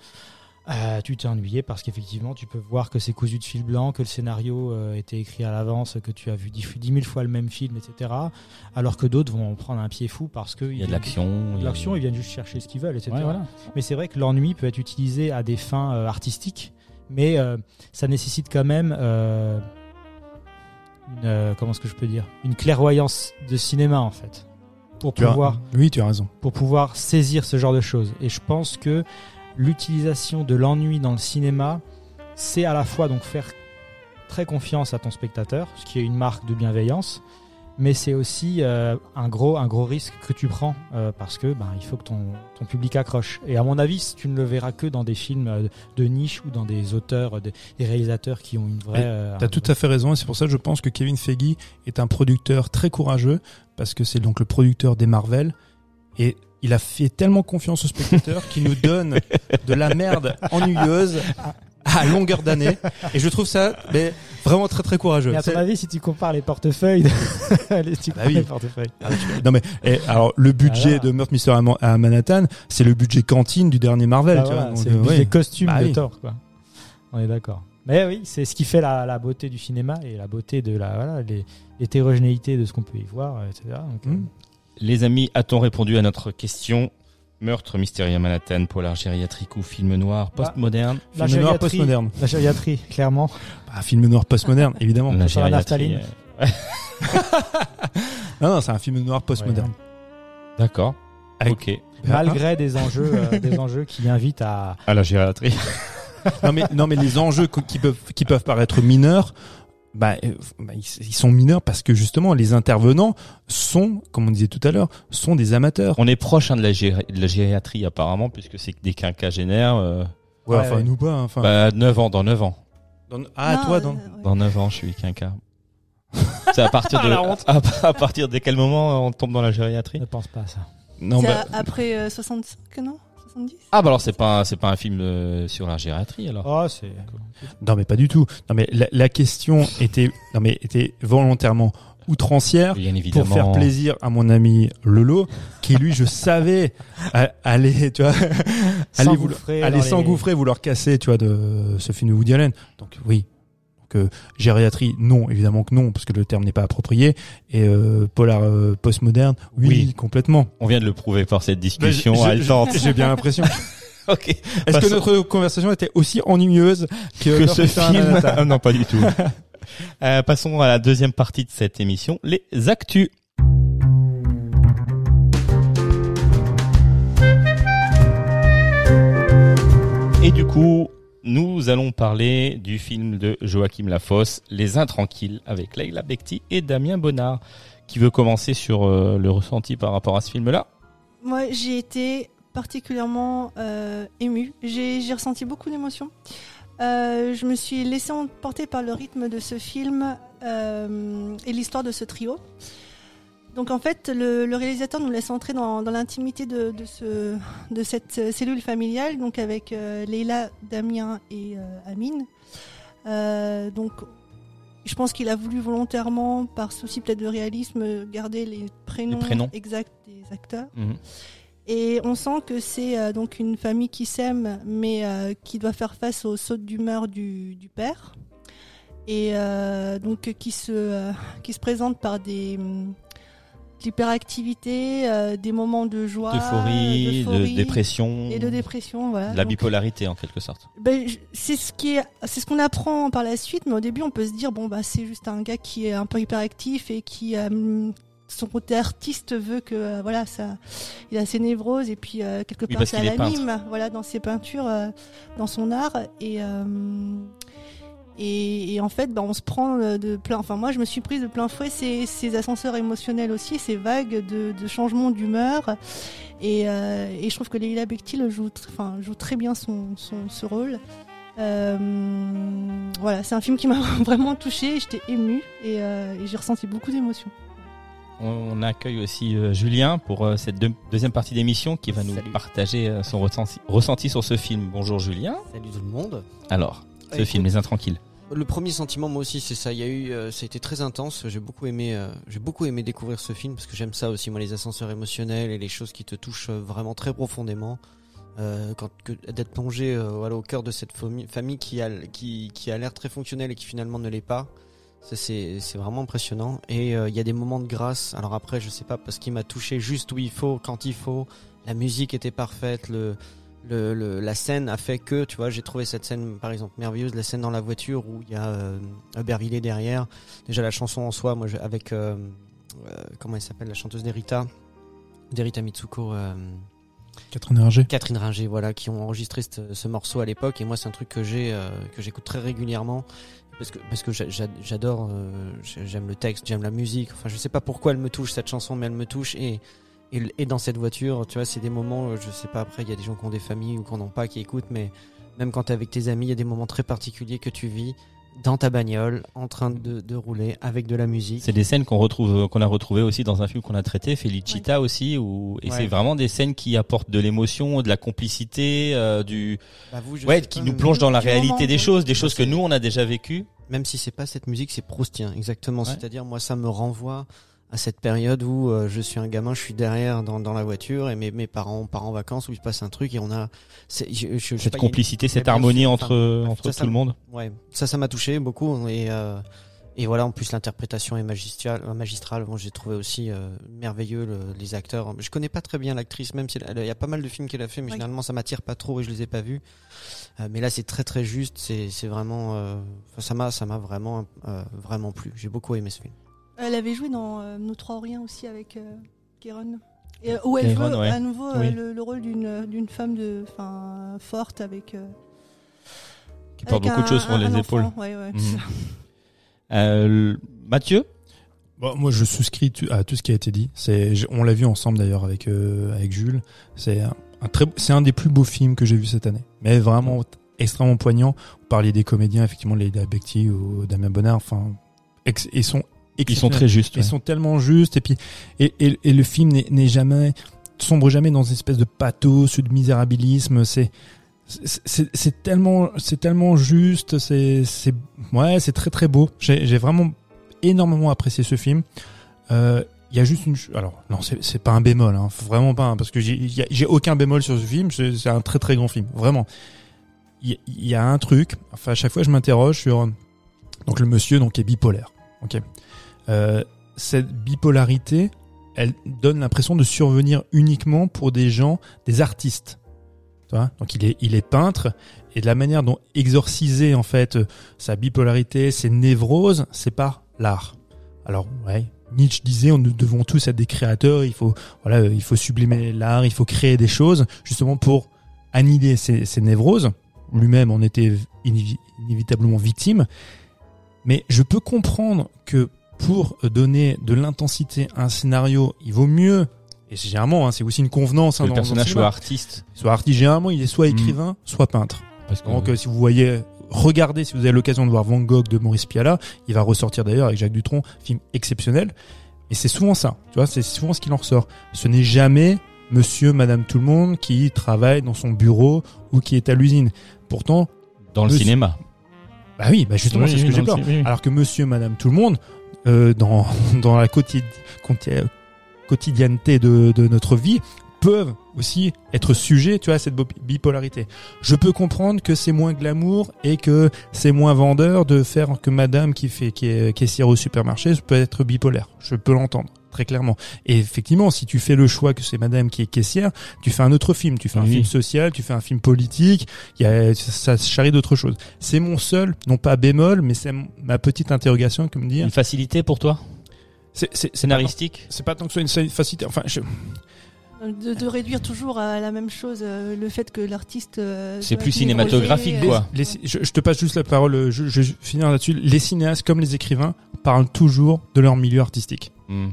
Euh, tu t'es ennuyé parce qu'effectivement, tu peux voir que c'est cousu de fil blanc, que le scénario euh, était écrit à l'avance, que tu as vu dix dix mille fois le même film, etc. Alors que d'autres vont en prendre un pied fou parce que Il y a de l'action. il y a- L'action, ils viennent juste chercher ce qu'ils veulent, etc. Ouais, voilà. Mais c'est vrai que l'ennui peut être utilisé à des fins euh, artistiques, mais euh, ça nécessite quand même euh, une, euh, comment est-ce que je peux dire, une clairvoyance de cinéma en fait, pour Tu as- pouvoir Oui, tu as raison. pour pouvoir saisir ce genre de choses. Et je pense que l'utilisation de l'ennui dans le cinéma, c'est à la fois donc faire très confiance à ton spectateur, ce qui est une marque de bienveillance, mais c'est aussi euh, un gros un gros risque que tu prends euh, parce que ben il faut que ton ton public accroche. Et à mon avis, tu ne le verras que dans des films euh, de niche ou dans des auteurs, des, des réalisateurs qui ont une vraie. T'as un- tout à fait raison et c'est pour ça que je pense que Kevin Feige est un producteur très courageux parce que c'est donc le producteur des Marvel et il a fait tellement confiance aux spectateurs qu'il nous donne de la merde ennuyeuse à longueur d'année et je trouve ça mais, vraiment très très courageux. Mais à ton avis, si tu compares les portefeuilles, de- les, tu Bah oui. les portefeuilles. Ah, non mais et, alors le budget de Meurtre Mystère à Man- à Manhattan, c'est le budget cantine du dernier Marvel. Bah voilà, c'est euh, le budget ouais. costume Bah de oui. Thor, quoi. On est d'accord. Mais oui, c'est ce qui fait la, la beauté du cinéma et la beauté de la voilà, l'hétérogénéité de ce qu'on peut y voir, etc. Donc, euh. Les amis, a-t-on répondu à notre question Meurtre mystérieux à Manhattan, polar gériatrique ou film noir Bah, postmoderne la Film noir postmoderne. La gériatrie, clairement. Bah, film noir postmoderne évidemment. La gériatrie, euh, Non non, c'est un film noir postmoderne. D'accord. Avec- Ok. Malgré des enjeux, euh, des enjeux qui invitent à. À la gériatrie. non mais non mais les enjeux qui peuvent qui peuvent paraître mineurs bah, euh, bah, ils, sont mineurs parce que justement les intervenants sont comme on disait tout à l'heure sont des amateurs On est proche hein, de, la géri- de la gériatrie apparemment, puisque c'est que des quinquagénaires. euh, ouais, Ouais, enfin ouais. nous pas hein, enfin bah, 9 ans, dans 9 ans. dans- ah Non, toi euh, dans ouais. Dans 9 ans, je suis quinca. C'est à partir de Ah, la honte. à, à partir de quel moment on tombe dans la gériatrie? Ne pense pas à ça. non C'est bah, après euh, 65, non? 70 Ah bah alors c'est pas un- c'est pas un film euh, sur la gériatrie alors. Oh, c'est. non mais pas du tout non mais la, la question était non mais était volontairement outrancière Bien évidemment. pour faire plaisir à mon ami Lolo qui lui je savais a- allait tu vois vouloir S'engouffrer aller dans les- s'engouffrer, vouloir casser, tu vois, de ce film de Woody Allen. Donc oui. Donc gériatrie, non, évidemment que non, parce que le terme n'est pas approprié. Et euh, polar euh, postmoderne, oui, Oui. complètement. On vient de le prouver par cette discussion J'ai bien l'impression. ok. Est-ce que notre conversation était aussi ennuyeuse que, ce film Ah, Non, pas du tout. Euh, passons à la deuxième partie de cette émission, les actus. Et du coup, nous allons parler du film de Joachim Lafosse, Les Intranquilles, avec Leila Bekti et Damien Bonnard. Qui veut commencer sur euh, le ressenti par rapport à ce film-là? Moi, j'ai été particulièrement euh, émue. J'ai ressenti beaucoup d'émotions. Euh, je me suis laissée emporter par le rythme de ce film euh, et l'histoire de ce trio. Donc en fait, le, le réalisateur nous laisse entrer dans, dans l'intimité de, de, ce, de cette cellule familiale, donc avec euh, Leila, Damien et euh, Amine. Euh, donc je pense qu'il a voulu volontairement, par souci peut-être de réalisme, garder les prénoms, Les prénoms. exacts des acteurs. Mhm. Et on sent que c'est euh, donc une famille qui s'aime, mais qui doit faire face aux sautes d'humeur du, du père. Et donc qui se, qui se présente par des de l'hyperactivité, euh, des moments de joie, D'euphorie, de dépression, et de dépression. Voilà. de la Donc, bipolarité en quelque sorte. ben, c'est ce qui est, c'est ce qu'on apprend par la suite, mais au début on peut se dire bon bah c'est juste un gars qui est un peu hyperactif et qui euh, son côté artiste veut que euh, voilà ça, il a ses névroses et puis euh, quelque Oui, part ça l'anime, voilà dans ses peintures, euh, dans son art et et, et en fait, bah, on se prend euh, de plein. Enfin, moi, je me suis prise de plein fouet ces, ces ascenseurs émotionnels aussi, ces vagues de, de changement d'humeur. Et, euh, et je trouve que Leila Bekti le joue, enfin, joue très bien son, son ce rôle. Euh, voilà, c'est un film qui m'a vraiment touchée. J'étais émue et, euh, et j'ai ressenti beaucoup d'émotions. On accueille aussi Julien pour cette deux- deuxième partie d'émission qui va nous Salut. partager son ressenti, ressenti sur ce film. Bonjour Julien. Salut tout le monde. Alors, ce Écoute, film Les Intranquilles. Le premier sentiment, moi aussi, c'est ça. Il y a eu, euh, ça a été très intense. J'ai beaucoup aimé, euh, j'ai beaucoup aimé découvrir ce film parce que j'aime ça aussi, moi, les ascenseurs émotionnels et les choses qui te touchent euh, vraiment très profondément. Euh, quand d'être plongé voilà, au cœur de cette famille, qui a, qui, qui a l'air très fonctionnelle et qui finalement ne l'est pas. Ça c'est c'est vraiment impressionnant et il y a des moments de grâce. Alors après je sais pas parce qu'il m'a touché juste où il faut, quand il faut. La musique était parfaite, le, le, le- la scène a fait que tu vois j'ai trouvé cette scène par exemple merveilleuse, la scène dans la voiture où il y a euh, derrière. Déjà la chanson en soi, moi avec euh, euh, comment elle s'appelle la chanteuse d'Erita, d'Erita Mitsuko. euh, Catherine Ringer. Catherine Ringer, voilà, qui ont enregistré ce, ce morceau à l'époque. Et moi, c'est un truc que j'ai, que j'écoute très régulièrement parce que parce que j'a- j'a- j'adore, j'ai- j'aime le texte, j'aime la musique. Enfin, je sais pas pourquoi elle me touche cette chanson, mais elle me touche et et, et dans cette voiture, tu vois, c'est des moments, euh, je sais pas. Après, il y a des gens qui ont des familles ou qui en ont pas, qui écoutent, mais même quand t'es avec tes amis, il y a des moments très particuliers que tu vis dans ta bagnole, en train de, de rouler avec de la musique. C'est des scènes qu'on retrouve, qu'on a retrouvées aussi dans un film qu'on a traité, Felicita aussi, où, et Ouais. c'est vraiment des scènes qui apportent de l'émotion, de la complicité, euh, du, Bah, vous, ouais, qui pas, nous plongent dans la réalité moment, des choses, des choses que nous on a déjà vécues. même si c'est pas cette musique, c'est proustien, exactement. Ouais. C'est-à-dire, moi, ça me renvoie à cette période où euh, je suis un gamin, je suis derrière dans, dans la voiture et mes, mes parents partent en vacances où il se passe un truc et on a c'est- je- je- Cette pas, une- complicité, cette harmonie entre, entre ça, tout ça le me- monde. Ouais, ça, ça m'a touché beaucoup et euh, et voilà, en plus l'interprétation est magistrale. euh, magistrale. Bon, j'ai trouvé aussi euh, merveilleux le- les acteurs. Je connais pas très bien l'actrice, même si elle- il y a pas mal de films qu'elle a fait, mais Oui. généralement ça m'attire pas trop et je les ai pas vus. Euh, mais là, c'est très très juste. C'est c'est vraiment, euh, ça m'a ça m'a vraiment euh, vraiment plu. J'ai beaucoup aimé ce film. Elle avait joué dans euh, Nous trois rien aussi avec euh, Kéron. Et, euh, où elle Kéron, ouais. à nouveau euh, Oui. le, le rôle d'une d'une femme de, enfin, forte avec. euh, Qui porte beaucoup de choses sur les épaules. enfant, ouais, ouais. Mhm. Euh, Mathieu, Bon, moi, je souscris à tout ce qui a été dit. C'est, on l'a vu ensemble d'ailleurs avec euh, avec Jules. C'est un, un très, c'est un des plus beaux films que j'ai vu cette année. Mais vraiment extrêmement poignant. Vous parliez des comédiens, effectivement, Leila Bekti ou Damien Bonnard. Enfin, ils sont ils sont très justes. Ils ouais. sont tellement justes et puis et, et, et le film n'est jamais sombre jamais dans une espèce de pathos ou de misérabilisme. C'est c'est- tellement c'est tellement juste. C'est c'est ouais c'est très très beau. J'ai vraiment énormément apprécié ce film. Euh, Il y a juste une alors non c'est c'est pas un bémol hein, vraiment pas hein, parce que j'ai aucun bémol sur ce film. C'est un très très grand film vraiment. Il y, y a un truc. Enfin à chaque fois je m'interroge sur donc le monsieur donc est bipolaire. Ok. Euh, cette bipolarité, elle donne l'impression de survenir uniquement pour des gens, des artistes. Donc il est, peintre et de la manière dont exorciser en fait euh, sa bipolarité, ses névroses, c'est par l'art. Alors ouais, Nietzsche disait, nous devons tous être des créateurs. Il faut voilà, euh, il faut sublimer l'art, il faut créer des choses justement pour annihiler ces, ces névroses. Lui-même en était inévi- inévitablement victime. Mais je peux comprendre que pour donner de l'intensité à un scénario, il vaut mieux, et c'est généralement, hein, c'est aussi une convenance. Hein, le dans- dans personnage le soit artiste. soit artiste. Généralement, il est soit Mm. écrivain, soit peintre. Parce que Donc, euh, si vous voyez, regardez, si vous avez l'occasion de voir Van Gogh de Maurice Pialat, il va ressortir d'ailleurs avec Jacques Dutronc, film exceptionnel. Et c'est souvent ça, tu vois, c'est souvent ce qu'il en ressort. Ce n'est jamais monsieur, madame tout le monde qui travaille dans son bureau ou qui est à l'usine. Pourtant, dans le cinéma. bah oui, bah justement, Oui, c'est ce que j'ai peur. oui. Alors que monsieur, madame, tout le monde, euh, dans, dans la quotidi- quoti- quotidienneté de, de notre vie, peuvent aussi être sujets, tu vois, à cette bipolarité. Je peux comprendre que c'est moins glamour et que c'est moins vendeur de faire que madame qui fait, qui est caissière au supermarché peut être bipolaire. Je peux l'entendre. Très clairement. Et effectivement, si tu fais le choix que c'est madame qui est caissière, tu fais un autre film. Tu fais un Oui. film social, tu fais un film politique, il y a, ça se charrie d'autres choses. C'est mon seul, non pas bémol, mais c'est ma petite interrogation que me dire. Une facilité pour toi C'est, c'est, c'est pas, Scénaristique c'est pas tant que ce soit une facilité. Enfin, je, De, de réduire toujours à la même chose euh, le fait que l'artiste. euh, C'est plus cinématographique, quoi. les- je, je te passe juste la parole. euh, Je, je vais finir là-dessus. Les cinéastes, comme les écrivains, parlent toujours de leur milieu artistique. Hmm.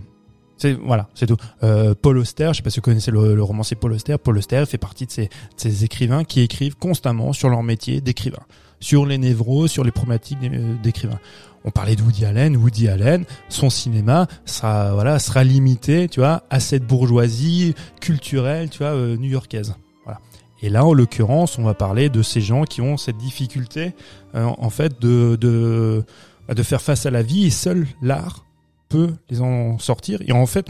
C'est voilà, c'est tout. Euh, Paul Auster, je sais pas si vous connaissez le, le romancier Paul Auster. Paul Auster fait partie de ces, de ces écrivains qui écrivent constamment sur leur métier d'écrivain, sur les névros, sur les problématiques euh, d'écrivain. on parlait de Woody Allen, Woody Allen, son cinéma sera voilà sera limité, tu vois, à cette bourgeoisie culturelle, tu vois, euh, new-yorkaise. Voilà. Et là, en l'occurrence, on va parler de ces gens qui ont cette difficulté, euh, en fait, de, de de faire face à la vie et seul l'art peut les en sortir. Et en fait,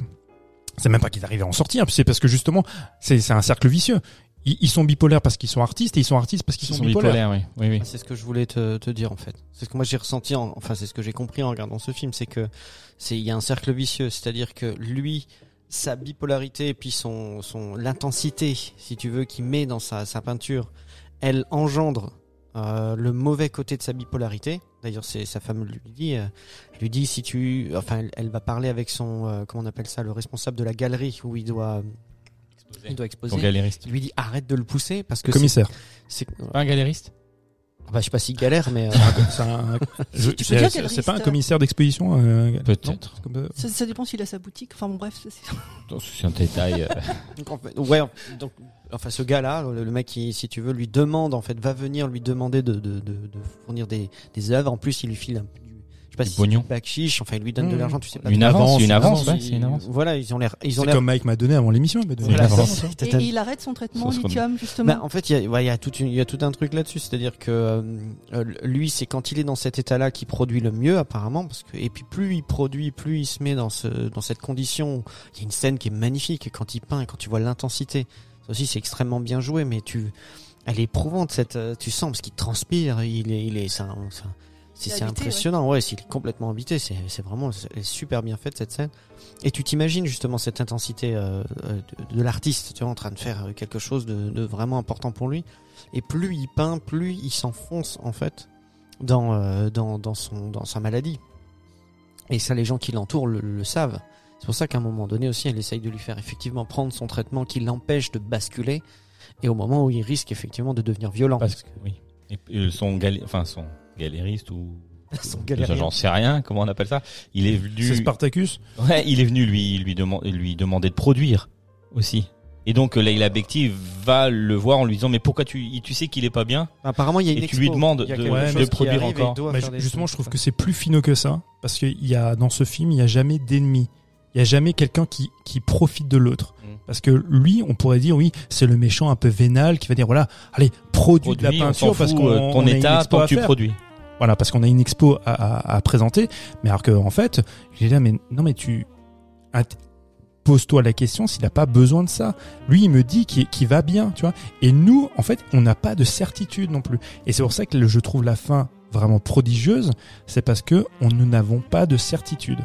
c'est même pas qu'ils arrivent à en sortir, c'est parce que justement, c'est c'est un cercle vicieux. Ils, ils sont bipolaires parce qu'ils sont artistes et ils sont artistes parce qu'ils Ils sont, sont bipolaires. bipolaires, oui. oui, oui. C'est ce que je voulais te, te dire en fait. C'est ce que moi j'ai ressenti, en- enfin c'est ce que j'ai compris en regardant ce film, c'est que c'est il y a un cercle vicieux, c'est-à-dire que lui, sa bipolarité et puis son, son l'intensité, si tu veux, qu'il met dans sa, sa peinture, elle engendre euh, le mauvais côté de sa bipolarité. D'ailleurs, c'est sa femme lui dit, euh, elle lui dit si tu, enfin, elle, elle va parler avec son, euh, comment on appelle ça, le responsable de la galerie où il doit, il doit exposer. Ton galériste. Il lui dit arrête de le pousser parce que c'est- Commissaire. c'est, Pas un galériste bah, je sais pas s'il galère, mais euh, C'est un- pas un commissaire d'exposition euh, Peut-être. ça. Dépend s'il a sa boutique. Enfin bon, bref. c'est- un détail. euh, Donc, en fait, ouais, donc enfin ce gars-là, le, le mec qui, si tu veux, lui demande en fait, va venir lui demander de, de, de, de fournir des, des œuvres. En plus, il lui file un je sais pas si du backchiche, enfin il lui donne de Mmh. l'argent, tu sais pas. Une avance, une avance, ouais, une avance. Voilà, ils ont l'air, ils ont C'est l'air. comme Mike m'a donné avant l'émission. il m'a donné Voilà. Et, et il arrête son traitement lithium justement. Bah, en fait, il y a, ouais, y a tout, une- il y a tout un truc là-dessus, c'est-à-dire que euh, euh, lui, c'est quand il est dans cet état-là qu'il produit le mieux, apparemment, parce que et puis plus il produit, plus il se met dans ce, dans cette condition. Il y a une scène qui est magnifique quand il peint et quand tu vois l'intensité. Ça aussi, c'est extrêmement bien joué, mais tu, elle est éprouvante cette, euh, tu sens parce qu'il transpire, il est, il est, c'est impressionnant, ouais, s'il est complètement habité, c'est c'est vraiment est super bien faite cette scène. Et tu t'imagines justement cette intensité euh, euh, de, de l'artiste, tu vois, en train de faire quelque chose de, de vraiment important pour lui. Et plus il peint, plus il s'enfonce en fait dans, euh, dans, dans, son, dans sa maladie. Et ça, les gens qui l'entourent le, le savent. C'est pour ça qu'à un moment donné aussi, elle essaye de lui faire effectivement prendre son traitement qui l'empêche de basculer. Et au moment où il risque effectivement de devenir violent. Parce que, oui. Et, et son galé, enfin, son galériste ou. Son. J'en sais rien, comment on appelle ça? Il est venu. C'est Spartacus? Ouais, il est venu lui lui demander lui demander de produire aussi. Et donc euh, Leila Bekti va le voir en lui disant mais pourquoi tu tu sais qu'il est pas bien? Apparemment, il y a une Et tu lui demandes de- ouais, produire encore. Mais justement, je trouve que c'est plus finaux que ça, parce qu'il y a dans ce film, il y a jamais d'ennemi. Il y a jamais quelqu'un qui qui profite de l'autre. Mm. Parce que lui, on pourrait dire oui, c'est le méchant un peu vénal qui va dire voilà, allez, produis de la Produit, peinture parce qu'on euh, ton on état tant que tu produis. Voilà, parce qu'on a une expo à, à, à présenter. Mais alors que en fait, j'ai là, mais non, mais tu int- pose-toi la question s'il n'a pas besoin de ça. Lui, il me dit qu'il qu'il va bien, tu vois. Et nous, en fait, on n'a pas de certitude non plus. Et c'est pour ça que je trouve la fin vraiment prodigieuse. C'est parce que on, nous n'avons pas de certitude.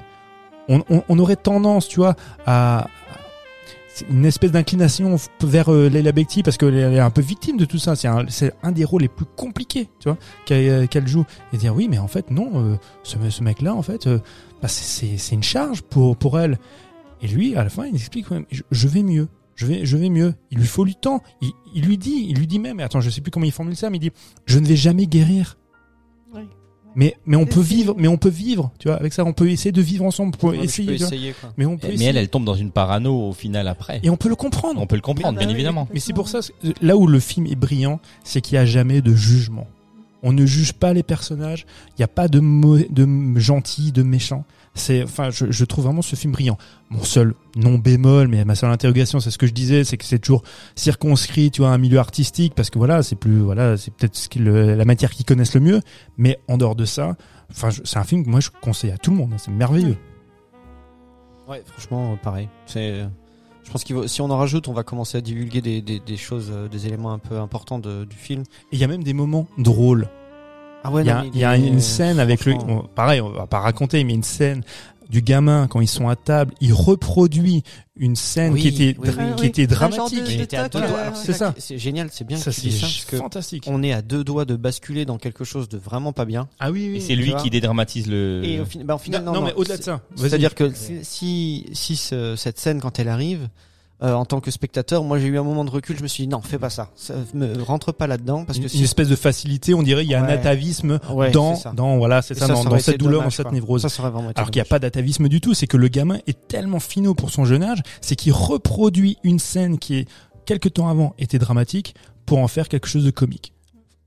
On, on, on aurait tendance, tu vois, à une espèce d'inclination vers euh, Leila parce qu'elle est un peu victime de tout ça. C'est un, un des rôles les plus compliqués, tu vois, qu'elle euh, qu'elle joue. Et dire oui, mais en fait non, euh, ce, ce mec-là, en fait, euh, bah, c'est- une charge pour pour elle. Et lui, à la fin, il explique ouais, je, vais mieux. Je vais, je vais mieux. Il lui faut du temps. Il, il lui dit, il lui dit même, attends, je sais plus comment il formule ça, mais il dit, je ne vais jamais guérir. Mais, mais on peut vivre, mais on peut vivre, tu vois, avec ça, on peut essayer de vivre ensemble, pour Ouais, mais tu essayer, quoi. Mais on peut Mais essayer. elle elle tombe dans une parano au final après. Et on peut le comprendre. On peut le comprendre bah bien oui, évidemment. Mais c'est pour ça, là où le film est brillant, c'est qu'il n'y a jamais de jugement. On ne juge pas les personnages. Il n'y a pas de, mau- de gentils, de méchants. C'est, enfin, je, je trouve vraiment ce film brillant. Mon seul non bémol, mais ma seule interrogation, c'est ce que je disais, c'est que c'est toujours circonscrit, tu vois, à un milieu artistique, parce que voilà, c'est plus, voilà, c'est peut-être ce la matière qu'ils connaissent le mieux. Mais en dehors de ça, enfin, c'est un film que moi je conseille à tout le monde. hein. c'est merveilleux. Ouais, franchement, pareil. C'est, je pense qu'il si on en rajoute, on va commencer à divulguer des, des, des choses, euh, des éléments un peu importants de, du film. Il y a même des moments drôles. Ah ouais, Il y a, non, mais il y a est- une scène avec bon, pareil, on va pas raconter, mais une scène du gamin quand ils sont à table, il reproduit une scène Oui, qui était, oui, oui. qui était dramatique. de- Il de était à toc, deux doigts. Alors, c'est ça. C'est génial, c'est bien Ça, que tu c'est fantastique. on est à deux doigts de basculer dans quelque chose de vraiment pas bien. Ah oui, Et c'est lui qui dédramatise le. Et au, fin- bah, au final, non, non, mais au-delà de ça. C'est-à-dire que si, si, si ce- cette scène, quand elle arrive, euh, en tant que spectateur, moi j'ai eu un moment de recul, je me suis dit non, fais pas ça, ça me rentre pas là-dedans parce une, que une si espèce de facilité, on dirait, il y a un atavisme Ouais, dans, dans, voilà, c'est Et ça, ça, dans, cette douleur, dommage, dans cette quoi. névrose. ça Alors qu'il n'y a pas d'atavisme du tout, c'est que le gamin est tellement finot pour son jeune âge, c'est qu'il reproduit une scène qui est quelque temps avant était dramatique pour en faire quelque chose de comique.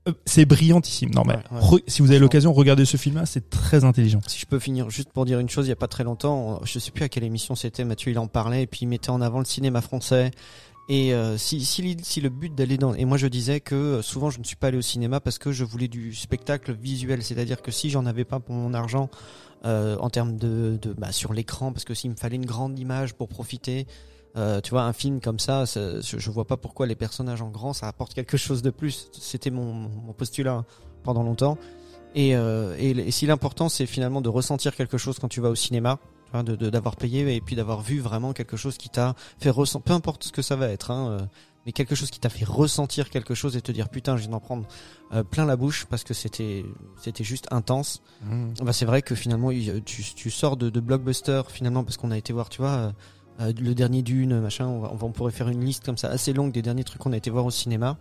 Euh, C'est brillantissime. Non, mais Ouais, ouais. re- si vous avez l'occasion, regardez ce film-là, c'est très intelligent. Si je peux finir juste pour dire une chose, il y a pas très longtemps, je sais plus à quelle émission c'était, Mathieu il en parlait et puis il mettait en avant le cinéma français. Et euh, si, si, l'id- si le but d'aller dans... Et moi je disais que euh, souvent je ne suis pas allé au cinéma parce que je voulais du spectacle visuel. C'est-à-dire que si j'en avais pas pour mon argent euh, en termes de, de bah, sur l'écran, parce que s'il me fallait une grande image pour profiter, euh, tu vois, un film comme ça, ça, je, vois pas pourquoi les personnages en grand ça apporte quelque chose de plus. C'était mon, mon postulat pendant longtemps. Et, euh, et, et si l'important c'est finalement de ressentir quelque chose quand tu vas au cinéma, de d'avoir payé et puis d'avoir vu vraiment quelque chose qui t'a fait ressentir, peu importe ce que ça va être, hein, euh, mais quelque chose qui t'a fait ressentir quelque chose et te dire putain, je viens d'en prendre euh, plein la bouche parce que c'était c'était juste intense. Bah c'est vrai que finalement tu, tu sors de, de blockbuster finalement parce qu'on a été voir, tu vois. Euh, le dernier Dune, machin, on, va, on, va- on pourrait faire une liste comme ça assez longue des derniers trucs qu'on a été voir au cinéma.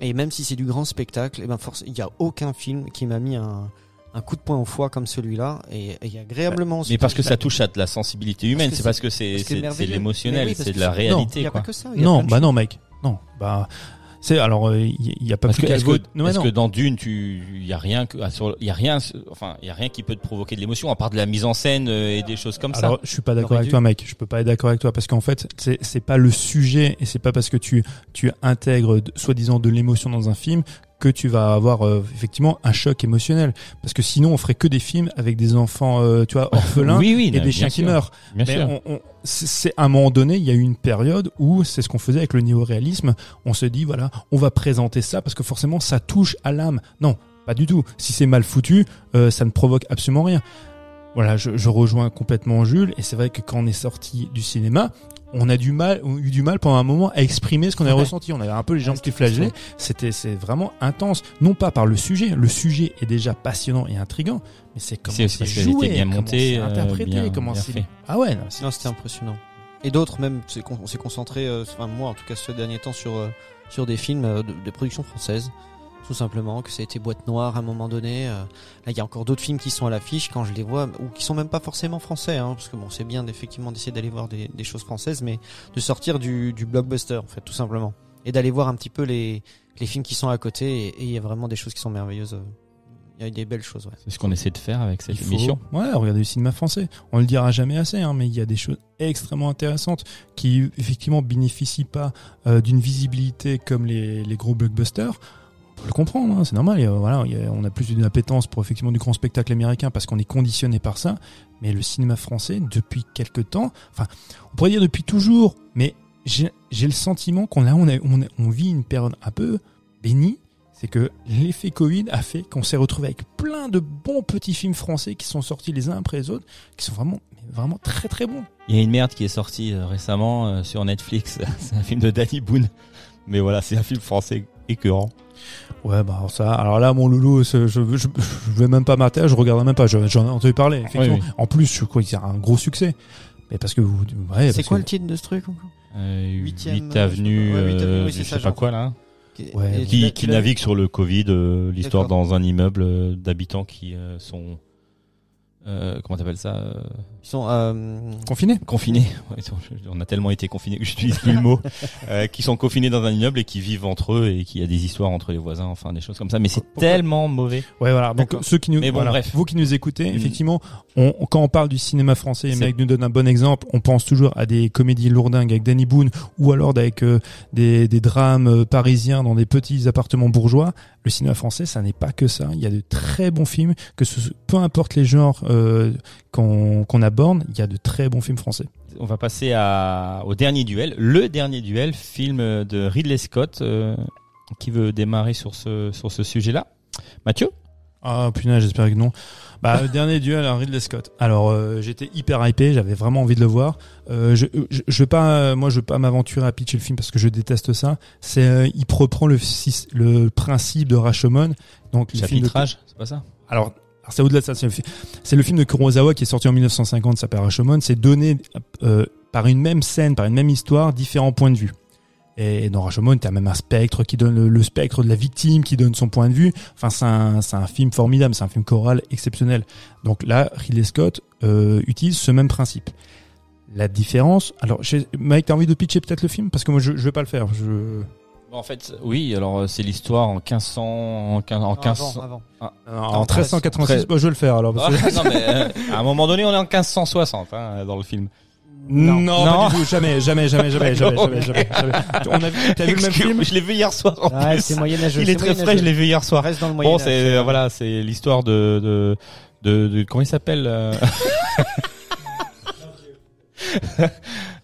Et même si c'est du grand spectacle, et ben force, il y a aucun film qui m'a mis un, un coup de poing au foie comme celui-là. Et, agréablement. Mais parce que ça touche à de la sensibilité humaine, c'est parce que c'est l'émotionnel, c'est de la Il réalité n'y a quoi. pas que ça. il y a Non, bah non, mec. Non, bah c'est alors il y, a pas Parce plus que qu'à go- que, Non, mais est-ce non. que dans Dune, tu, il y a rien que, ah, il y a rien, enfin, il y a rien qui peut te provoquer de l'émotion à part de la mise en scène euh, et des choses comme Alors, ça. je suis pas d'accord avec toi, mec. Je peux pas être d'accord avec toi parce qu'en fait, c'est c'est pas le sujet et c'est pas parce que tu tu intègres soi-disant de l'émotion dans un film que tu vas avoir euh, effectivement un choc émotionnel. Parce que sinon, on ferait que des films avec des enfants, euh, tu vois, orphelins oui, oui, et non, des chiens qui meurent. Bien Mais sûr. on, on- c'est c'est- à un moment donné, il y a eu une période où c'est ce qu'on faisait avec le néoréalisme. On se dit voilà, on va présenter ça parce que forcément ça touche à l'âme. Non, pas du tout. Si c'est mal foutu, euh, ça ne provoque absolument rien. Voilà, je, je rejoins complètement Jules et c'est vrai que quand on est sorti du cinéma, on a du mal, on a eu du mal pendant un moment à exprimer ce qu'on avait Ouais. ressenti. On avait un peu les jambes Ouais, qui flagellaient. C'était c'est vraiment intense, non pas par le sujet. Le sujet est déjà passionnant et intrigant, mais c'est comment C'est joué, bien comment monté, c'est euh, interprété, bien- comment bien c'est fait. ah ouais, non, c'est- Non, c'était impressionnant. Et d'autres même, on s'est concentré, euh, enfin moi en tout cas ce dernier temps sur euh, sur des films euh, de, de production française, tout simplement, que ça a été boîte noire à un moment donné. euh. là, il y a encore d'autres films qui sont à l'affiche quand je les vois, ou qui sont même pas forcément français, hein, parce que bon, c'est bien effectivement d'essayer d'aller voir des, des choses françaises, mais de sortir du, du blockbuster en fait, tout simplement, et d'aller voir un petit peu les les films qui sont à côté. Et il y a vraiment des choses qui sont merveilleuses. euh. Il y a des belles choses, ouais. C'est ce qu'on essaie de faire avec cette Il faut- émission. Ouais, regardez le cinéma français. On le dira jamais assez, hein, mais il y a des choses extrêmement intéressantes qui effectivement bénéficient pas euh, d'une visibilité comme les, les gros blockbusters. Peut le comprendre, hein, c'est normal. voilà, on a plus d'une appétence pour effectivement du grand spectacle américain parce qu'on est conditionné par ça. Mais le cinéma français, depuis quelque temps, enfin, on pourrait dire depuis toujours, mais j'ai le sentiment qu'on a, on, vit une période un peu bénie c'est que l'effet Covid a fait qu'on s'est retrouvé avec plein de bons petits films français qui sont sortis les uns après les autres, qui sont vraiment, vraiment très très bons. Il y a une merde qui est sortie euh, récemment euh, sur Netflix. c'est un film de Danny Boone. Mais voilà, c'est un film français écœurant. Ouais, bah alors ça, alors là, mon loulou, je, je, je vais même pas mater, je regarde même pas, je- j'en ai entendu parler. Effectivement. Oui, oui. En plus, je crois qu'il y a un gros succès. Mais parce que vous, ouais, C'est quoi que- le titre de ce truc encore Euh, Huitième, 8 avenue, euh, je. Ouais, huit euh, avenue, oui, je c'est sais ça, pas genre. quoi là. Ouais, Qui, qui navigue sur le Covid, euh, l'histoire dans un immeuble euh, d'habitants qui euh, sont euh, comment t'appelles ça euh, Ils sont euh, confiné. confinés. Ouais, sont- on a tellement été confinés que j'utilise plus le mot. Euh, qui sont confinés dans un immeuble et qui vivent entre eux et qui a des histoires entre les voisins, enfin des choses comme ça. Mais c'est tellement mauvais. Ouais, voilà. Donc ceux qui nous, Mais bon, voilà, bref. vous qui nous écoutez, Mm. effectivement, on, quand on parle du cinéma français, Mec nous donne un bon exemple. On pense toujours à des comédies lourdingues avec Danny Boone ou alors avec euh, des, des drames euh, parisiens dans des petits appartements bourgeois. Le cinéma français, ça n'est pas que ça. Il y a de très bons films, que ce, peu importe les genres euh, qu'on qu'on aborde, il y a de très bons films français. On va passer à, au dernier duel, le dernier duel, film de Ridley Scott, euh, qui veut démarrer sur ce sur ce sujet-là. Mathieu, Ah punaise, j'espère que non. Bah le dernier duel à Ridley Scott. Alors euh, j'étais hyper hypé, j'avais vraiment envie de le voir. Euh, je, je, je vais pas, moi je pas m'aventurer à pitcher le film parce que je déteste ça. C'est, euh, il reprend le le principe de Rashomon. Donc le film de- chapitrage, c'est pas ça? Alors c'est au-delà de ça. C'est le, film de Kurosawa qui est sorti en 1950, ça s'appelle Rashomon. C'est donné euh, par une même scène, par une même histoire, différents points de vue. Et dans Rashomon, t'as même un spectre qui donne le, spectre de la victime, qui donne son point de vue. Enfin, c'est un, film formidable, c'est un film choral exceptionnel. Donc là, Ridley Scott euh, utilise ce même principe. La différence, alors, Mike, t'as envie de pitcher peut-être le film? Parce que moi, je, je vais pas le faire. En fait, oui. Alors, euh, c'est l'histoire en 1500, en 15 en Non, 1500. avant, avant. En 1386, bah, je vais le faire alors. parce que- Ah, non, mais euh, à un moment donné, on est en 1560 hein, dans le film. Non, Non. pas du tout, jamais, jamais, jamais, jamais, jamais, jamais, jamais, jamais. On a vu, t'as vu le même film Je l'ai vu hier soir. En Ouais, plus. c'est moyenâgeux. Il est très frais. Je l'ai vu hier soir. Reste dans le Bon, moyen c'est euh, voilà, c'est l'histoire de de de, de- comment il s'appelle euh,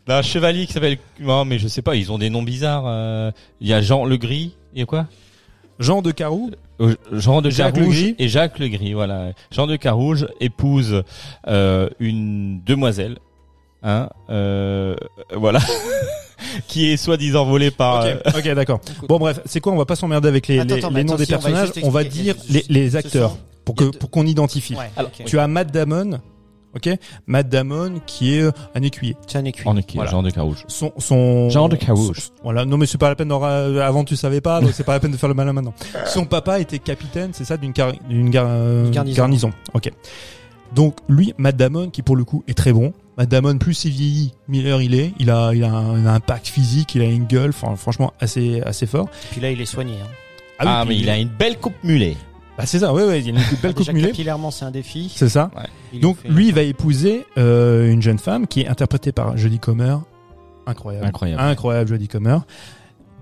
d'un chevalier qui s'appelle non mais je sais pas, ils ont des noms bizarres. euh, Il y a Jean le Gris, il y a quoi? Jean de Carou, Euh, Jean de Jacques Carouge le Gris. et Jacques le Gris, voilà. Jean de Carouge épouse euh, une demoiselle, hein, euh, voilà, qui est soi-disant volée par. euh, Ok, ok, d'accord. Bon, bref, c'est quoi On va pas s'emmerder avec les, Attends, les, attends, les mais noms des attention, on va personnages. juste On va expliquer. dire les, les Ce acteurs sont- pour il que y a deux- pour qu'on identifie. Ouais, Alors, ok. Tu as Matt Damon, ok Matt Damon qui est euh, un écuyer. C'est un écuyer. en équipe, Voilà. Jean de Carouge. Son son Jean de Carouge. son- voilà, non mais c'est pas la peine d'en ra- avant tu savais pas, donc c'est pas la peine de faire le malin maintenant. Son papa était capitaine, c'est ça d'une car- d'une gar- euh, Garnison. garnison. OK. Donc lui Matt Damon qui pour le coup est très bon. Matt Damon plus il vieillit, meilleur il est. Il a il a un, il a un pack physique, il a une gueule, enfin, franchement assez assez fort. Puis là, il est soigné. Hein. Ah, oui, mais puis- il a une belle coupe mulet. Bah c'est ça, ouais ouais, il y a une belle Ah, coupe déjà, mulet. capillairement, c'est un défi. C'est ça. Donc lui il va épouser euh, une jeune femme qui est interprétée par Jodie Comer. Incroyable. Incroyable. Incroyable Jodie Comer.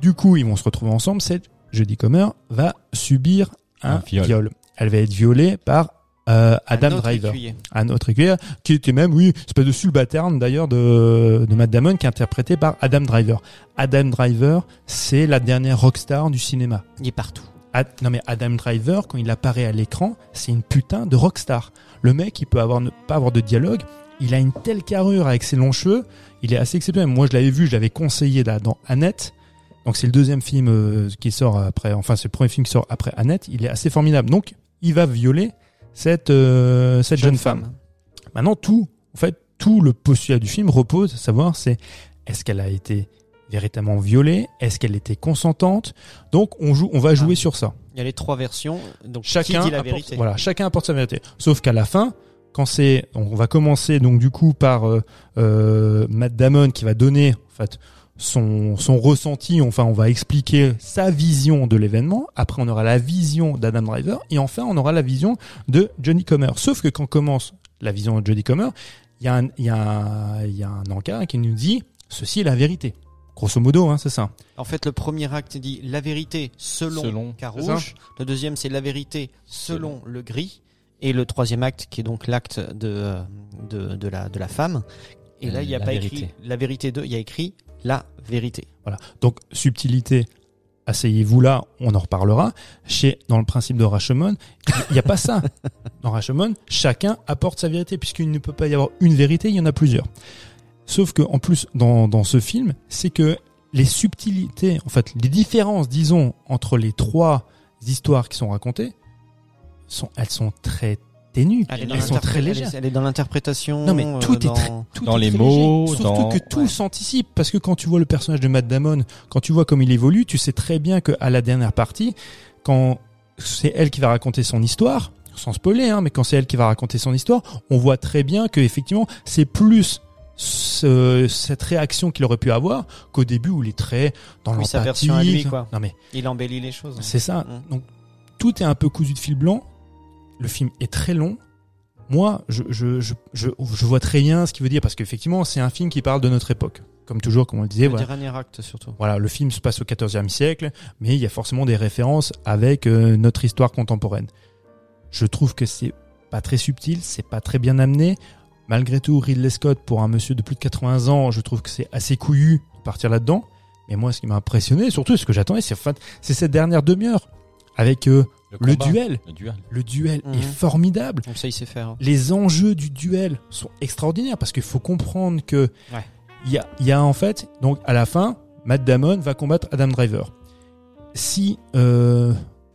Du coup, ils vont se retrouver ensemble. Cette Jodie Comer va subir un, Un viol. viol. Elle va être violée par euh, Un Adam autre Driver, écuyer. un autre écuyer, qui était même, oui, espèce de subalterne d'ailleurs de, de Matt Damon, qui est interprété par Adam Driver. Adam Driver, c'est la dernière rockstar du cinéma. Il est partout. Ad- non mais Adam Driver, quand il apparaît à l'écran, c'est une putain de rockstar. Le mec, il peut avoir ne pas avoir de dialogue. Il a une telle carrure avec ses longs cheveux. Il est assez exceptionnel. Moi, je l'avais vu, je l'avais conseillé là, dans Annette. Donc c'est le deuxième film euh, qui sort après. Enfin, c'est le premier film qui sort après Annette. Il est assez formidable. Donc, il va violer cette euh, cette jeune, femme. Maintenant, tout, en fait, tout le postulat du film repose à savoir, c'est est-ce qu'elle a été véritablement violée? Est-ce qu'elle était consentante? Donc, on joue, on va jouer Ah. sur ça. Il y a les trois versions. Donc, Chacun qui dit la apporte, vérité? voilà, chacun apporte sa vérité. Sauf qu'à la fin, quand c'est, on va commencer donc du coup par euh, euh, Matt Damon qui va donner en fait son son ressenti. Enfin, on va expliquer sa vision de l'événement. Après, on aura la vision d'Adam Driver et enfin, on aura la vision de Johnny Comer. Sauf que quand commence la vision de Johnny Comer, il y a un il y a un, il y a un encart qui nous dit ceci est la vérité. Grosso modo, hein, c'est ça. En fait, le premier acte dit la vérité selon, Selon. Carouge. Le deuxième, c'est la vérité selon le gris. Et le troisième acte, qui est donc l'acte de, de, de, la, de la femme. Et là, il n'y a La pas vérité. écrit la vérité 2, il y a écrit la vérité. Voilà. Donc subtilité, asseyez-vous là, on en reparlera. Chez dans le principe de Rashomon, il n'y a pas ça. Dans Rashomon, chacun apporte sa vérité puisqu'il ne peut pas y avoir une vérité, il y en a plusieurs. Sauf que en plus dans dans ce film, c'est que les subtilités, en fait, les différences, disons, entre les trois histoires qui sont racontées, sont elles sont très ténues. Elle elles sont très elle est- légères. Elle est dans l'interprétation. Non, mais euh, tout est dans- très- tout Dans est les très mots, léger. dans- Surtout que tout Ouais. s'anticipe parce que quand tu vois le personnage de Matt Damon, quand tu vois comme il évolue, tu sais très bien que à la dernière partie, quand c'est elle qui va raconter son histoire, sans spoiler, hein, mais quand c'est elle qui va raconter son histoire, on voit très bien que effectivement c'est plus ce- cette réaction qu'il aurait pu avoir qu'au début où il est très dans Oui, sa version à lui, quoi. Non mais Il embellit les choses. c'est ça. Mm. Donc tout est un peu cousu de fil blanc. Le film est très long. Moi, je, je, je, je, je vois très bien ce qu'il veut dire parce qu'effectivement, c'est un film qui parle de notre époque. Comme toujours, comme on le disait, Le voilà. dernier acte, surtout. Voilà, le film se passe au XIVe siècle, mais il y a forcément des références avec euh, notre histoire contemporaine. Je trouve que c'est pas très subtil, c'est pas très bien amené. Malgré tout, Ridley Scott, pour un monsieur de plus de 80 ans, je trouve que c'est assez couillu de partir là-dedans. Mais moi, ce qui m'a impressionné, surtout ce que j'attendais, c'est en fait, c'est cette dernière demi-heure avec euh, le, duel. Le duel. Le duel Mhm. est formidable. Comme ça, il sait faire. hein. Les enjeux du duel sont extraordinaires parce qu'il faut comprendre que Ouais. il y a, il y a en fait donc à la fin Matt Damon va combattre Adam Driver. Si euh,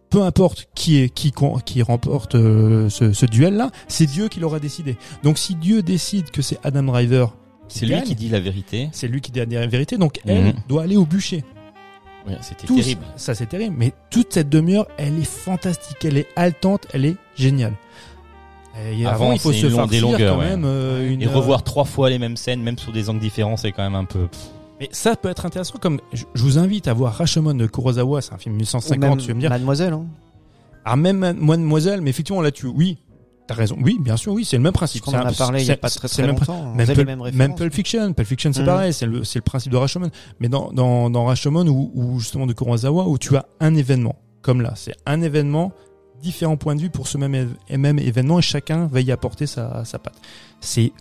peu importe qui est qui qui remporte euh, ce, ce duel là, c'est Dieu qui l'aura décidé. Donc si Dieu décide que c'est Adam Driver, C'est lui gagne, qui dit la vérité. c'est lui qui dit la vérité. Donc elle Mhm. doit aller au bûcher. C'était terrible. Ça c'est terrible. Mais toute cette demi-heure, elle est fantastique, elle est haletante, elle est géniale. Et Avant, avant, il faut se longue- des longueurs, quand ouais. même euh, une Et heure. revoir trois fois les mêmes scènes, même sous des angles différents, c'est quand même un peu. Mais ça peut être intéressant comme je, vous invite à voir Rashomon de Kurosawa, c'est un film Ou 1850, même tu vas me dire. Mademoiselle. Hein. Ah même Mademoiselle, mais effectivement là tu oui, t'as raison. Oui, bien sûr, oui, c'est le même principe. On en a parlé il y a pas très très même longtemps. On Même, Pulp- même références. Pulp Fiction, Pulp Fiction c'est Mhm. pareil, c'est le, c'est le principe de Rashomon. Mais dans, dans, dans Rashomon ou, ou justement de Kurosawa, où tu as un événement, comme là, c'est un événement, différents points de vue pour ce même, même événement et chacun va y apporter sa, sa patte. C'est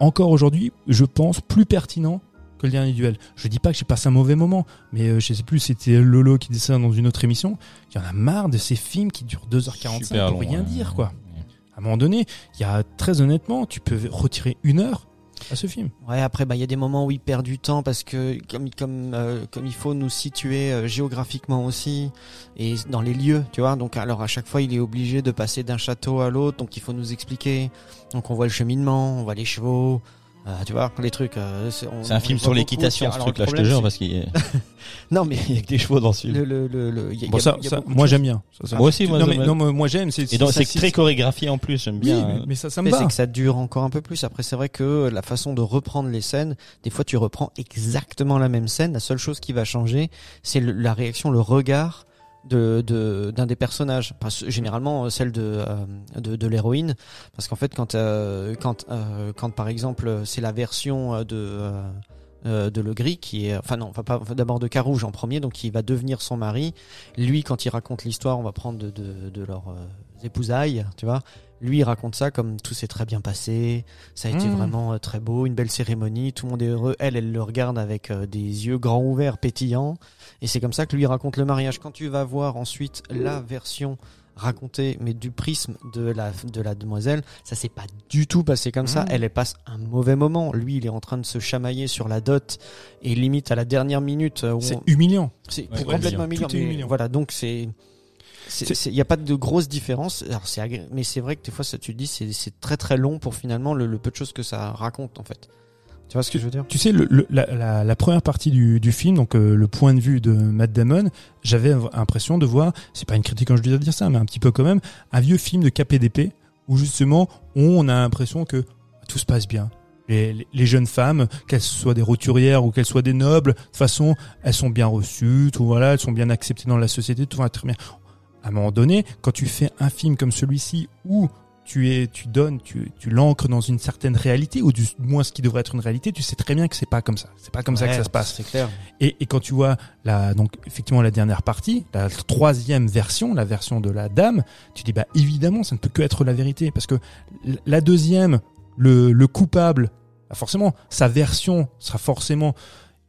encore aujourd'hui, je pense, plus pertinent que le dernier duel. Je dis pas que j'ai passé un mauvais moment, mais euh, je sais plus, c'était Lolo qui disait ça dans une autre émission. Il y en a marre de ces films qui durent 2h45 Super pour long, rien ouais. dire, quoi. À un moment donné, il y a très honnêtement, tu peux retirer une heure à ce film. Ouais, après, bah, il y a des moments où il perd du temps parce que comme comme euh, comme il faut nous situer euh, géographiquement aussi et dans les lieux, tu vois. Donc alors à chaque fois, il est obligé de passer d'un château à l'autre, donc il faut nous expliquer. Donc on voit le cheminement, on voit les chevaux, euh, tu vois, les trucs. euh, c'est on- C'est un film sur l'équitation, ce truc-là, je te jure, parce qu'il y a Non, mais il y a que des chevaux dans ce film. le le le, le- il y a- Bon, ça, y a ça, moi j'aime bien. Ça, ça- Moi aussi, moi, non, mais, non, mais moi j'aime. C'est, Et donc, ça- c'est très chorégraphié en plus, j'aime Oui, bien. mais, euh, mais ça, ça me Mais c'est que ça dure encore un peu plus. Après, c'est vrai que la façon de reprendre les scènes, des fois, tu reprends exactement la même scène. La seule chose qui va changer, c'est le- la réaction, le regard de d'un des personnages. Parce- généralement, euh, celle de euh, de, de l'héroïne, parce qu'en fait, quand euh, quand euh, quand par exemple, c'est la version euh, de euh, de Le Gris qui est enfin non pas d'abord de Carouge en premier donc qui va devenir son mari. Lui quand il raconte l'histoire on va prendre de, de, de leurs euh, épousailles tu vois lui il raconte ça comme tout s'est très bien passé ça a été Mmh. vraiment euh, très beau une belle cérémonie tout le monde est heureux elle elle le regarde avec euh, des yeux grands ouverts pétillants et c'est comme ça que lui raconte le mariage quand tu vas voir ensuite la version racontée mais du prisme de la de la demoiselle ça s'est pas du tout passé comme ça Mmh. elle elle passe un mauvais moment lui il est en train de se chamailler sur la dot et limite à la dernière minute euh, C'est on- humiliant. c'est Ouais, complètement humiliant. Voilà, donc C'est- il n'y a pas de grosse différence. Alors agré- mais c'est vrai que des fois ça tu te dis c'est c'est très très long pour finalement le, le peu de choses que ça raconte en fait. Tu vois ce que je veux dire? Tu sais, le, le- la, la, la première partie du, du film, donc euh, le point de vue de Matt Damon, j'avais l'impression de voir, c'est pas une critique quand je dois dire ça, mais un petit peu quand même, un vieux film de KPDP où justement on a l'impression que tout se passe bien. Les, les- les jeunes femmes, qu'elles soient des roturières ou qu'elles soient des nobles, de toute façon, elles sont bien reçues, tout voilà, elles sont bien acceptées dans la société, tout va très bien. À un moment donné, quand tu fais un film comme celui-ci où tu es, tu donnes, tu, tu l'ancres dans une certaine réalité, ou du moins ce qui devrait être une réalité, tu sais très bien que c'est pas comme ça. C'est pas comme ça que ça se passe. C'est clair. Et, et quand tu vois la, donc effectivement la dernière partie, la troisième version, la version de la dame, tu dis bah évidemment ça ne peut que être la vérité parce que la deuxième, le, le coupable, bah, forcément sa version sera forcément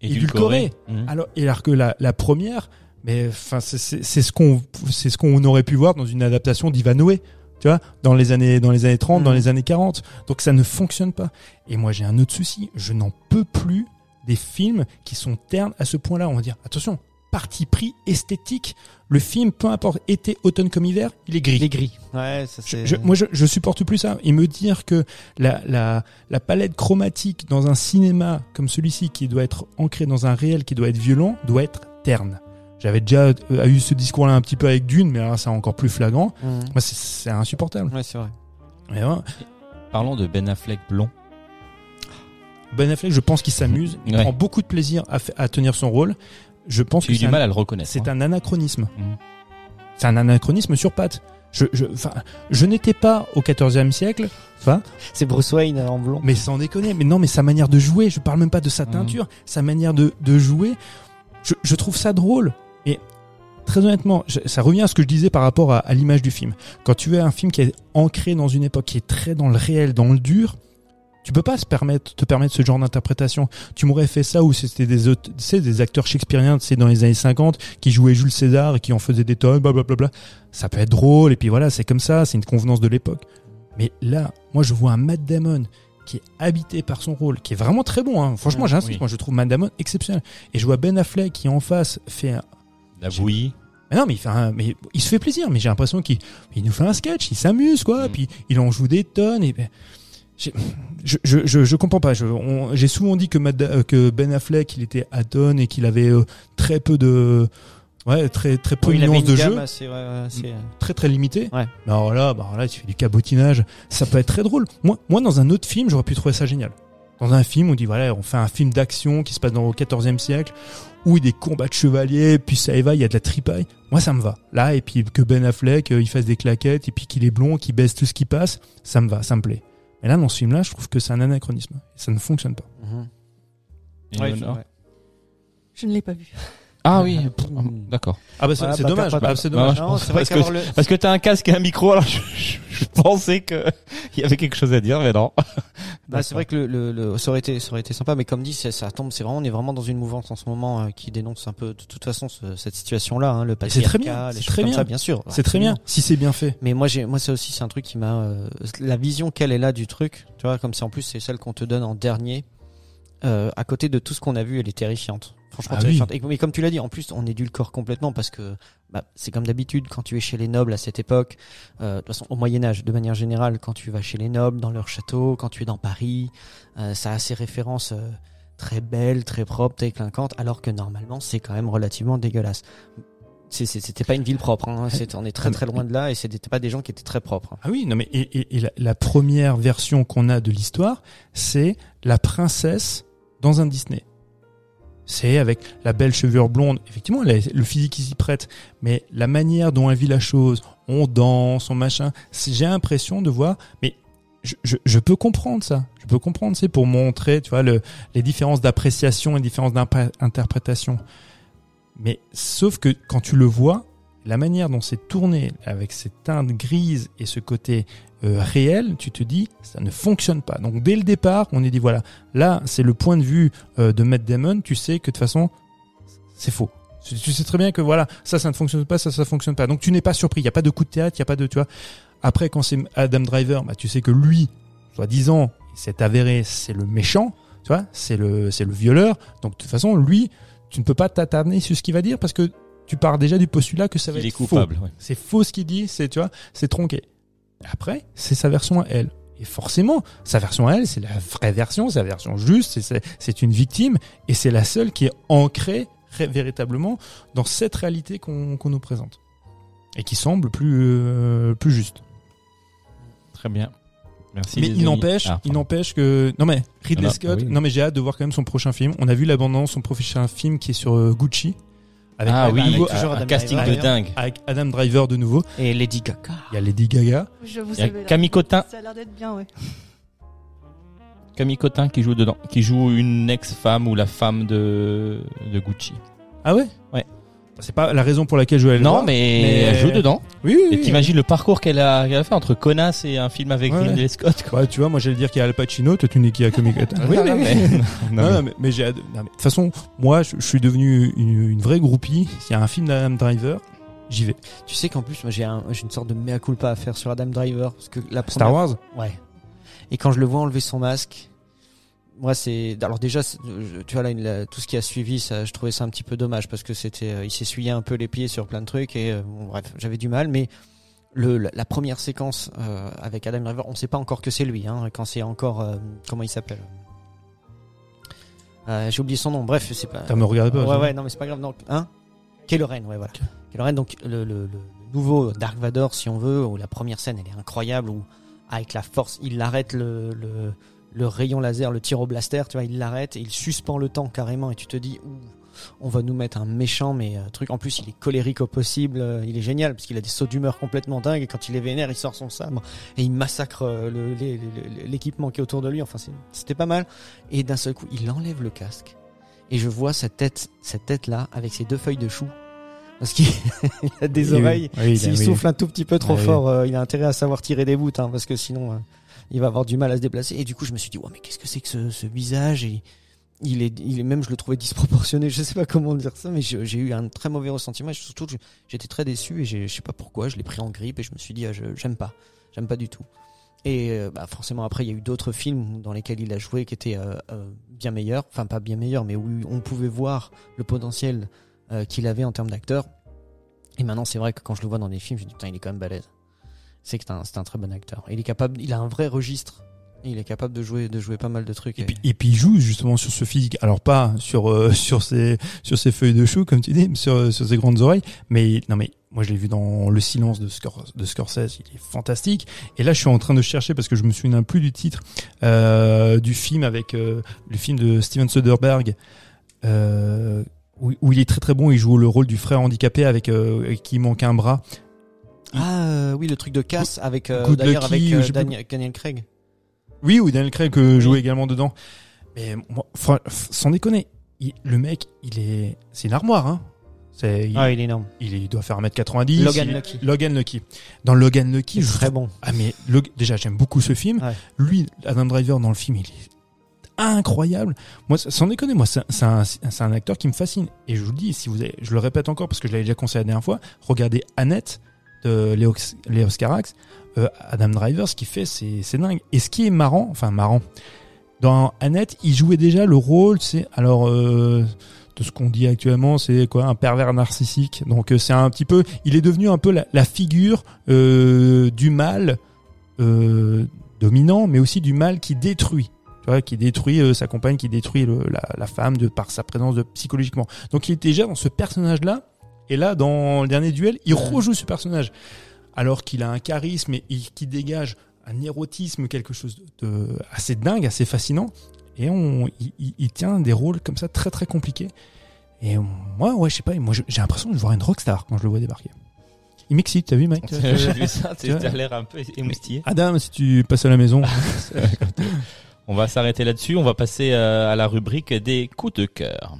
édulcorée. Mhm. Alors, et alors que la, la première, mais enfin, c'est- ce qu'on, c'est ce qu'on aurait pu voir dans une adaptation d'Ivanoé, tu vois, dans les années, dans les années 30, dans Mhm. les années 40. Donc ça ne fonctionne pas. Et moi, j'ai un autre souci. Je n'en peux plus des films qui sont ternes à ce point-là. On va dire, attention, parti pris esthétique. Le film, peu importe, été, automne comme hiver, il est gris. Il est gris. Ouais, ça c'est. moi, je, je supporte plus ça. Et me dire que la, la, la palette chromatique dans un cinéma comme celui-ci, qui doit être ancré dans un réel, qui doit être violent, doit être terne. J'avais déjà euh, eu ce discours-là un petit peu avec Dune, mais là, c'est encore plus flagrant. Moi, c'est- c'est insupportable. Ouais, c'est vrai. Mais ouais, Parlons de Ben Affleck blond. Ben Affleck, je pense qu'il s'amuse. Il Ouais. prend beaucoup de plaisir à, tenir son rôle. Je pense J'ai que eu c'est du un- mal à le reconnaître. c'est hein. un anachronisme. Mhm. C'est un anachronisme sur pattes. Je, je, enfin, je n'étais pas au 14e siècle, enfin, C'est Bruce Wayne en blond. Mais sans déconner, mais non, mais sa manière de jouer, je parle même pas de sa Mhm. teinture, sa manière de, de jouer, je, je trouve ça drôle. Et très honnêtement, ça revient à ce que je disais par rapport à, à l'image du film. Quand tu as un film qui est ancré dans une époque, qui est très dans le réel, dans le dur, tu peux pas se permettre, te permettre ce genre d'interprétation. Tu m'aurais fait ça où c'était des, aute- tu sais, des acteurs shakespeariens, sais, dans les années 50, qui jouaient Jules César et qui en faisaient des tonnes, blablabla. Ça peut être drôle, et puis voilà, c'est comme ça, c'est une convenance de l'époque. Mais là, moi, je vois un Matt Damon qui est habité par son rôle, qui est vraiment très bon. Hein. Franchement, j'insiste, oui. moi, je trouve Matt Damon exceptionnel. Et je vois Ben Affleck qui en face fait un... La bouillie. Mais non, mais il, fait un- mais il se fait plaisir, mais j'ai l'impression qu'il il nous fait un sketch, il s'amuse, quoi, Mm. puis il en joue des tonnes, et ben, j'ai- je, je, je, je comprends pas. Je- on- J'ai souvent dit que, euh, que Ben Affleck, il était à tonnes et qu'il avait euh, très peu de, ouais, très très peu Oui, de jeu, assez, ouais, assez, euh, très très limité. Ouais. Mais alors là, bah alors là, tu fais du cabotinage, ça peut être très drôle. Moi, moi, dans un autre film, j'aurais pu trouver ça génial. Dans un film, on dit voilà, on fait un film d'action qui se passe dans le 14e siècle, où il y a des combats de chevaliers, puis ça y va, il y a de la tripaille. Moi, ça me va. Là, et puis que Ben Affleck, euh, il fasse des claquettes, et puis qu'il est blond, qu'il baisse tout ce qui passe, ça me va, ça me plaît. Mais là, dans ce film-là, je trouve que c'est un anachronisme. Ça ne fonctionne pas. Mhm. Ouais, ouais. Je ne l'ai pas vu. Ah oui, d'accord. Ah bah c'est Voilà, bah, dommage. t'as pas- Ah, c'est dommage. Non, pense parce que qu'avoir le- Parce que t'as un casque et un micro, alors je, je- je pensais que il y avait quelque chose à dire, mais non. Bah, c'est vrai que le, le, le- ça aurait été ça aurait été sympa mais comme dit c'est- ça tombe c'est vraiment on est vraiment dans une mouvance en ce moment euh, qui dénonce un peu de toute façon ce- cette situation là hein, le c'est très bien, patriarcat c'est les très bien. ça bien sûr C'est très bien. Si c'est bien fait. mais moi j'ai moi ça aussi c'est un truc qui m'a euh, la vision qu'elle est là du truc tu vois comme c'est en plus c'est celle qu'on te donne en dernier euh, à côté de tout ce qu'on a vu elle est terrifiante franchement Ah terrifiante et, mais comme tu l'as dit en plus on édulcore complètement parce que bah, c'est comme d'habitude quand tu es chez les nobles à cette époque euh, de toute façon au Moyen Âge de manière générale quand tu vas chez les nobles dans leur château quand tu es dans Paris euh, ça a ses références euh, très belles très propres très clinquantes alors que normalement c'est quand même relativement dégueulasse c'était pas une ville propre hein. C'est- on est très très loin de là et c'était pas des gens qui étaient très propres. Ah oui, non mais et, et- et la, la première version qu'on a de l'histoire, c'est la princesse dans un Disney. C'est avec la belle chevelure blonde. Effectivement, le physique qui s'y prête, mais la manière dont elle vit la chose, on danse, on machin. J'ai l'impression de voir, mais je, je, je peux comprendre ça. Je peux comprendre, c'est pour montrer, tu vois, le, les différences d'appréciation et les différences d'interprétation. Mais sauf que quand tu le vois, la manière dont c'est tourné avec cette teinte grise et ce côté euh, réel, tu te dis ça ne fonctionne pas. Donc dès le départ, on est dit voilà, là c'est le point de vue euh, de Matt Damon, tu sais que de toute façon c'est faux. Tu sais très bien que voilà, ça ça ne fonctionne pas, ça ça fonctionne pas. Donc tu n'es pas surpris, il y a pas de coup de théâtre, il y a pas de tu vois. Après quand c'est Adam Driver, bah tu sais que lui, soi-disant, c'est avéré, c'est le méchant, tu vois, c'est le c'est le violeur. Donc de toute façon, lui, tu ne peux pas t'attarder sur ce qu'il va dire parce que tu pars déjà du postulat que ça va Il est être faux. coupable. ouais. C'est faux ce qu'il dit, c'est tu vois, c'est tronqué. Après, c'est sa version à elle. Et forcément, sa version à elle, c'est la vraie version, sa version juste, c'est- une victime, et c'est la seule qui est ancrée ré- véritablement dans cette réalité qu'on nous présente. Et qui semble plus, euh, plus juste. Très bien. Merci. mais il n'empêche, Ah, il n'empêche que non mais Ridley Ah, Scott, oui. non mais j'ai hâte de voir quand même son prochain film. On a vu l'abondance, son prochain film qui est sur euh, Gucci. Avec, Ah avec- oui, avec un- toujours un Adam casting Driver. de dingue. avec Adam Driver de nouveau. et Lady Gaga Il y a Lady Gaga. Je vous Il y a. Camille Cotin, Ça a l'air d'être bien, ouais. Camille Cotin qui joue dedans, qui joue une ex-femme ou la femme de, de Gucci. Ah ouais? Ouais. C'est pas la raison pour laquelle je vais aller le Non, voir, mais, elle joue dedans. Oui, oui. Et oui. t'imagines le parcours qu'elle a, qu'elle a fait entre Connasse et un film avec Ouais. Ridley Scott. Quoi. Bah, tu vois, moi j'allais dire qu'il y a Al Pacino, toi tu n'es qui a Comic Oui, oui, mais- non, Non, mais- non, mais, mais j'ai non, mais de toute façon, moi je, je suis devenu une, une vraie groupie. S'il y a un film d'Adam Driver, j'y vais. tu sais qu'en plus moi j'ai un, j'ai une sorte de mea culpa à faire sur Adam Driver parce que la première Star Wars? Ouais. Et quand je le vois enlever son masque, moi c'est alors déjà tu vois là une- tout ce qui a suivi ça je trouvais ça un petit peu dommage parce que c'était euh, il s'essuyait un peu les pieds sur plein de trucs et euh, bon, bref j'avais du mal mais le la, première séquence euh, avec Adam Driver on sait pas encore que c'est lui hein quand c'est encore euh, comment il s'appelle? Euh, j'ai oublié son nom bref c'est pas. T'as me regardé pas ouais ouais non mais c'est pas grave donc hein? Kylo Ren ouais voilà. Kylo Ren donc le, le, le nouveau Dark Vador si on veut où la première scène elle est incroyable où avec la force il arrête le, le le rayon laser le tir au blaster tu vois il l'arrête et il suspend le temps carrément et tu te dis ouh, on va nous mettre un méchant mais euh, truc. En plus il est colérique au possible euh, il est génial parce qu'il a des sauts d'humeur complètement dingues et quand il est vénère il sort son sabre et il massacre euh, l'équipement qui est autour de lui. Enfin c'est- c'était pas mal. Et d'un seul coup il enlève le casque et je vois cette tête cette tête là avec ses deux feuilles de chou parce qu'il il a des Oui, oreilles. Oui, s'il oui. souffle un tout petit peu trop Ouais, fort, euh, il a intérêt à savoir tirer des bouts, hein, parce que sinon, euh, il va avoir du mal à se déplacer. Et du coup, je me suis dit, ouais, mais qu'est-ce que c'est que ce, visage? Et il est, même, je le trouvais disproportionné. Je sais pas comment dire ça, mais j'ai eu un très mauvais ressentiment. Et surtout, j'étais très déçu et je sais pas pourquoi. Je l'ai pris en grippe et je me suis dit, ah, j'aime pas, j'aime pas du tout. Et euh, bah, forcément, après, il y a eu d'autres films dans lesquels il a joué qui étaient euh, euh, bien meilleurs, enfin pas bien meilleurs, mais où on pouvait voir le potentiel qu'il avait en termes d'acteur. Et maintenant, c'est vrai que quand je le vois dans des films, je me dis putain, il est quand même balèze. C'est que c'est un, c'est un très bon acteur. Il est capable, il a un vrai registre Il est capable de jouer, de jouer pas mal de trucs. Et puis, et puis il joue justement sur ce physique. Alors pas sur euh, sur ses sur ses feuilles de chou comme tu dis, mais sur sur ses grandes oreilles. Mais non mais moi je l'ai vu dans Le Silence de, Scor de Scorsese, il est fantastique. Et là je suis en train de chercher parce que je me souviens plus du titre euh, du film avec euh, le film de Steven Soderbergh. Euh, où, où il est très très bon, il joue le rôle du frère handicapé avec qui manque un bras. Ah euh, oui, le truc de casse avec euh, d'ailleurs avec euh, plus Daniel, Daniel Craig. Oui, ou Daniel Craig que jouait également dedans. Mais moi, sans déconner, il- le mec, il est, c'est une armoire, hein. Il, Ah, il est énorme. il, doit faire 1m90. Logan il- Lucky. Logan Lucky. Dans Logan Lucky, je très bon. Ah mais le- déjà j'aime beaucoup ce film. Ouais. Lui, Adam Driver dans le film, il est incroyable. Moi, sans déconner, moi c'est un, un acteur qui me fascine. Et je vous le dis, si vous avez, je le répète encore parce que je l'avais déjà conseillé la dernière fois, regardez Annette de Léo, Léo Carax. Euh, Adam Driver, ce qu'il fait, c'est dingue. Et ce qui est marrant, enfin marrant, dans Annette, il jouait déjà le rôle, c'est alors euh, de ce qu'on dit actuellement, c'est quoi un pervers narcissique. Donc euh, c'est un petit peu, il est devenu un peu la, figure euh, du mal euh, dominant, mais aussi du mal qui détruit. Qui détruit sa compagne, qui détruit la femme de par sa présence de, psychologiquement. Donc il était déjà dans ce personnage-là. Et là, dans le dernier duel, il rejoue ce personnage, alors qu'il a un charisme et, et qui dégage un érotisme, quelque chose de, assez dingue, assez fascinant. Et on, il, tient des rôles comme ça très très compliqués. Et moi, ouais, je sais pas, moi j'ai l'impression de voir une rockstar quand je le vois débarquer. Il m'excite, t'as vu, mec J'ai vu ça, t'as l'air un peu émoustillé. Adam, si tu passes à la maison. On va s'arrêter là-dessus. On va passer euh, à la rubrique des coups de cœur.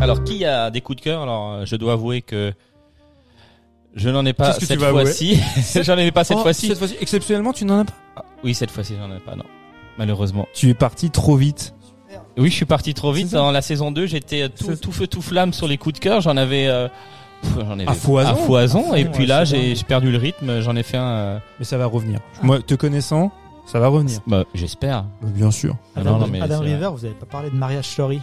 Alors, qui a des coups de cœur? Alors, euh, je dois avouer que je n'en ai pas Qu'est-ce que tu cette vas fois-ci. J'en ai pas cette Oh, fois-ci. Cette fois-ci, exceptionnellement, tu n'en as pas? Ah, Oui, cette fois-ci, j'en ai pas, non. Malheureusement. Tu es parti trop vite. Oui, je suis parti trop vite. C'est ça. Dans la saison 2, j'étais euh, tout, C'est- tout feu, tout flamme sur les coups de cœur. J'en avais, euh, pff, j'en avais À foison. à foison. Et puis ouais, là, c'est j'ai perdu le rythme. J'en ai fait un. euh, Mais ça va revenir. Moi, te connaissant, ça va revenir. bah, j'espère. Bien sûr. Ah Adam, non, non, mais Adam c'est vrai. River, vous avez pas parlé de Mariage Story?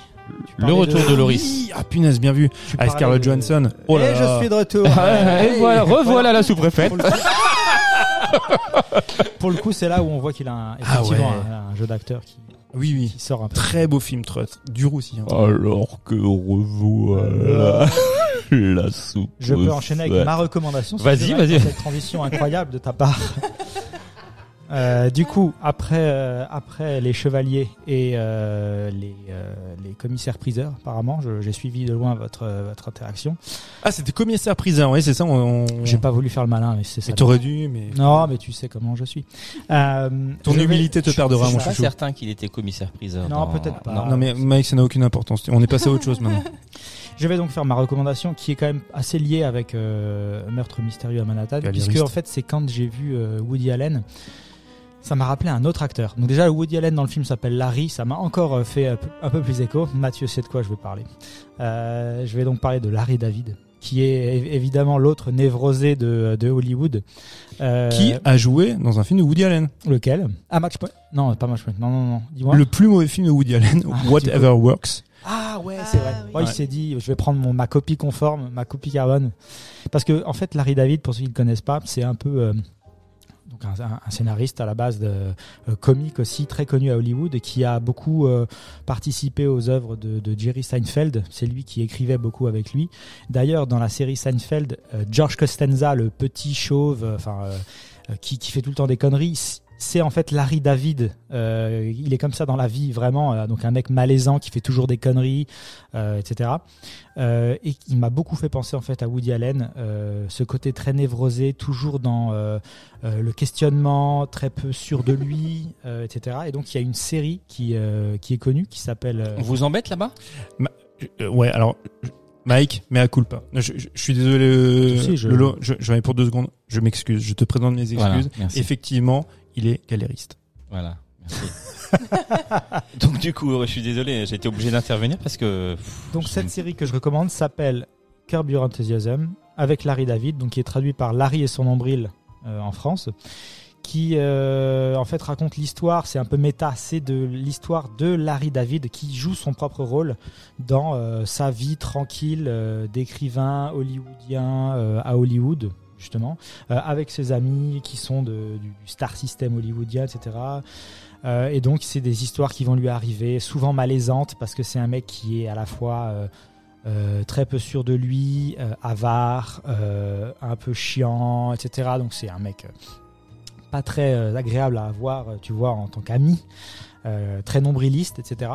Le retour de, Loris. Oui, ah punaise, bien vu. parlais Scarlett de- Johansson. Oh là Et là. je suis de retour. et voilà, revoilà la sous-préfète. Pour le, coup, pour le coup, c'est là où on voit qu'il a un, Ah effectivement ouais. un, un jeu d'acteur qui, Oui, oui. qui sort un peu. Très beau film, très, dur aussi. hein. Alors que revoilà la soupe. Je peux enchaîner avec ma recommandation. Vas-y, vas-y. Cette transition incroyable de ta part. Euh, du coup, après euh, après les chevaliers et euh, les euh, les commissaires priseurs, apparemment, je- j'ai suivi de loin votre euh, votre interaction. Ah, c'était commissaire priseur, oui, c'est ça. On, on... J'ai pas voulu faire le malin, mais c'est ça. Mais t'aurais dû, mais. Non, mais tu sais comment je suis. Euh, Ton je vais- humilité te perdra, Je mon suis pas chouchou. certain qu'il était commissaire priseur. Non, dans- peut-être pas. non. Non, mais Mike, ça n'a aucune importance. On est passé à autre chose maintenant. Je vais donc faire ma recommandation qui est quand même assez liée avec euh, Meurtre mystérieux à Manhattan, puisque en fait c'est quand j'ai vu euh, Woody Allen, ça m'a rappelé un autre acteur. Donc déjà Woody Allen dans le film s'appelle Larry, ça m'a encore euh, fait un peu, un peu plus écho. Mathieu sait de quoi je vais parler. Euh, je vais donc parler de Larry David, qui est évidemment l'autre névrosé de, de Hollywood. Euh, Qui a joué dans un film de Woody Allen Lequel? Ah Match Point? Non, pas Match Point. Non, non, non. Dis-moi. Le plus mauvais film de Woody Allen, Ah, Whatever Works. Ah ouais, Ah, c'est vrai. oui. Ouais, Il Ouais. s'est dit, je vais prendre mon, ma copie conforme, ma copie carbone. Parce que en fait, Larry David, pour ceux qui ne le connaissent pas, c'est un peu euh, donc un, scénariste à la base de euh, comique aussi très connu à Hollywood et qui a beaucoup euh, participé aux œuvres de, Jerry Seinfeld. C'est lui qui écrivait beaucoup avec lui. D'ailleurs, dans la série Seinfeld, euh, George Costanza, le petit chauve, enfin qui, qui fait tout le temps des conneries. C'est en fait Larry David. Euh, il est comme ça dans la vie, vraiment. euh, donc un mec malaisant qui fait toujours des conneries, euh, etc. Euh, et qui m'a beaucoup fait penser en fait à Woody Allen. euh, ce côté très névrosé, toujours dans euh, euh, le questionnement, très peu sûr de lui, euh, etc. Et donc il y a une série qui euh, qui est connue, qui s'appelle. euh, On vous embête là-bas? Euh, ouais, alors, Mike, mais à culpa. Je, je, je suis désolé, euh, Si, je- Lolo, je, je vais pour deux secondes. Je m'excuse. Je te présente mes excuses. Voilà. Effectivement, il est galériste. Voilà, merci. Donc du coup, je suis désolé, j'ai été obligé d'intervenir parce que pff, Donc cette série que je recommande s'appelle Curb Your Enthusiasm avec Larry David, donc qui est traduit par Larry et son nombril euh, en France, qui euh, en fait raconte l'histoire, c'est un peu méta, c'est de l'histoire de Larry David qui joue son propre rôle dans euh, sa vie tranquille d'écrivain hollywoodien à Hollywood justement, euh, avec ses amis qui sont de, du, star system hollywoodien, etc. Euh, et donc c'est des histoires qui vont lui arriver, souvent malaisantes parce que c'est un mec qui est à la fois euh, très peu sûr de lui, avare, un peu chiant, etc. Donc c'est un mec pas très agréable à avoir, tu vois, en tant qu'ami, euh, très nombriliste, etc.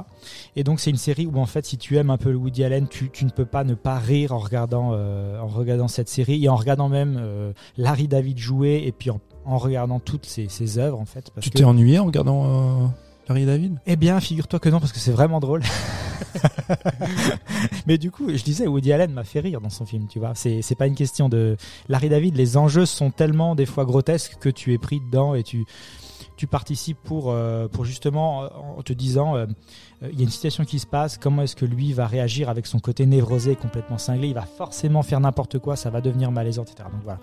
Et donc c'est une série où en fait, si tu aimes un peu Woody Allen, tu, tu ne peux pas ne pas rire en regardant, euh, en regardant cette série et en regardant même euh, Larry David jouer et puis en, en regardant toutes ses, ses œuvres en fait. Parce Tu que- t'es ennuyé en regardant Larry David? Eh bien, figure-toi que non, parce que c'est vraiment drôle. Mais du coup, je disais, Woody Allen m'a fait rire dans son film, tu vois. C'est, c'est pas une question de. Larry David, les enjeux sont tellement des fois grotesques que tu es pris dedans et tu, tu participes pour, euh, pour justement, euh, en te disant, euh, il y a une situation qui se passe, comment est-ce que lui va réagir avec son côté névrosé complètement cinglé Il va forcément faire n'importe quoi, ça va devenir malaisant, etc. Donc voilà.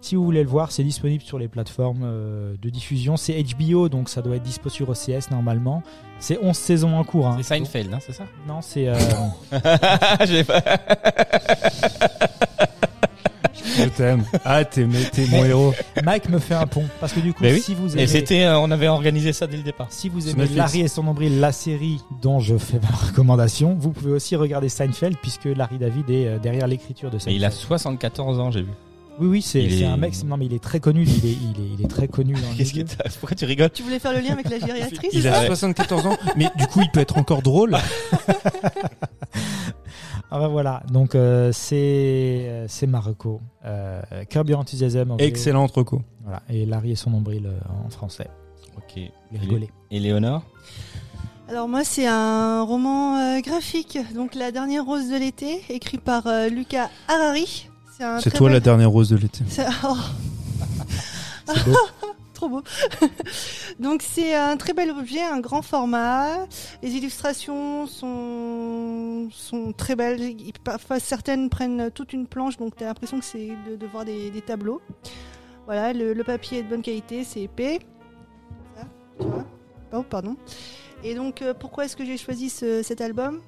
Si vous voulez le voir, c'est disponible sur les plateformes de diffusion. C'est HBO, donc ça doit être dispo sur OCS normalement. C'est 11 saisons en cours. Hein. C'est Seinfeld, hein, c'est ça? Non, c'est. euh, pas- Je t'aime. Ah, t'es t'es mon héros. Mike me fait un pont. Parce que du coup, oui. si vous Et aimez. c'était, euh, on avait organisé ça dès le départ. Si vous aimez. Larry et son nombril, la série dont je fais ma recommandation, vous pouvez aussi regarder Seinfeld puisque Larry David est euh, derrière l'écriture de Mais Seinfeld. il a 74 ans, j'ai vu. Oui, oui, c'est est- un mec. Non, mais il est très connu. Il est, il est, il est très connu Qu'est-ce que t'as? Pourquoi tu rigoles? Tu voulais faire le lien avec la gériatrie, Il ça? a 74 ans, mais du coup, il peut être encore drôle. Ah ben voilà. Donc euh, c'est euh, c'est Marocco. Euh, Curb Your Enthusiasm. en VO. Excellent reco. Voilà. Et Larry et son nombril euh, en français. Ok. Rigoler. Et Léonore? Alors moi, c'est un roman euh, graphique, donc La dernière rose de l'été, écrit par euh, Lucas Harari. C'est toi bel- la dernière rose de l'été. C'est- oh, C'est beau. trop beau. Donc c'est un très bel objet, un grand format. Les illustrations sont sont très belles. Parfois certaines prennent toute une planche, donc tu as l'impression que c'est de, voir des, tableaux. Voilà, le, papier est de bonne qualité, c'est épais. Oh, pardon. Et donc euh, pourquoi est-ce que j'ai choisi ce- cet album?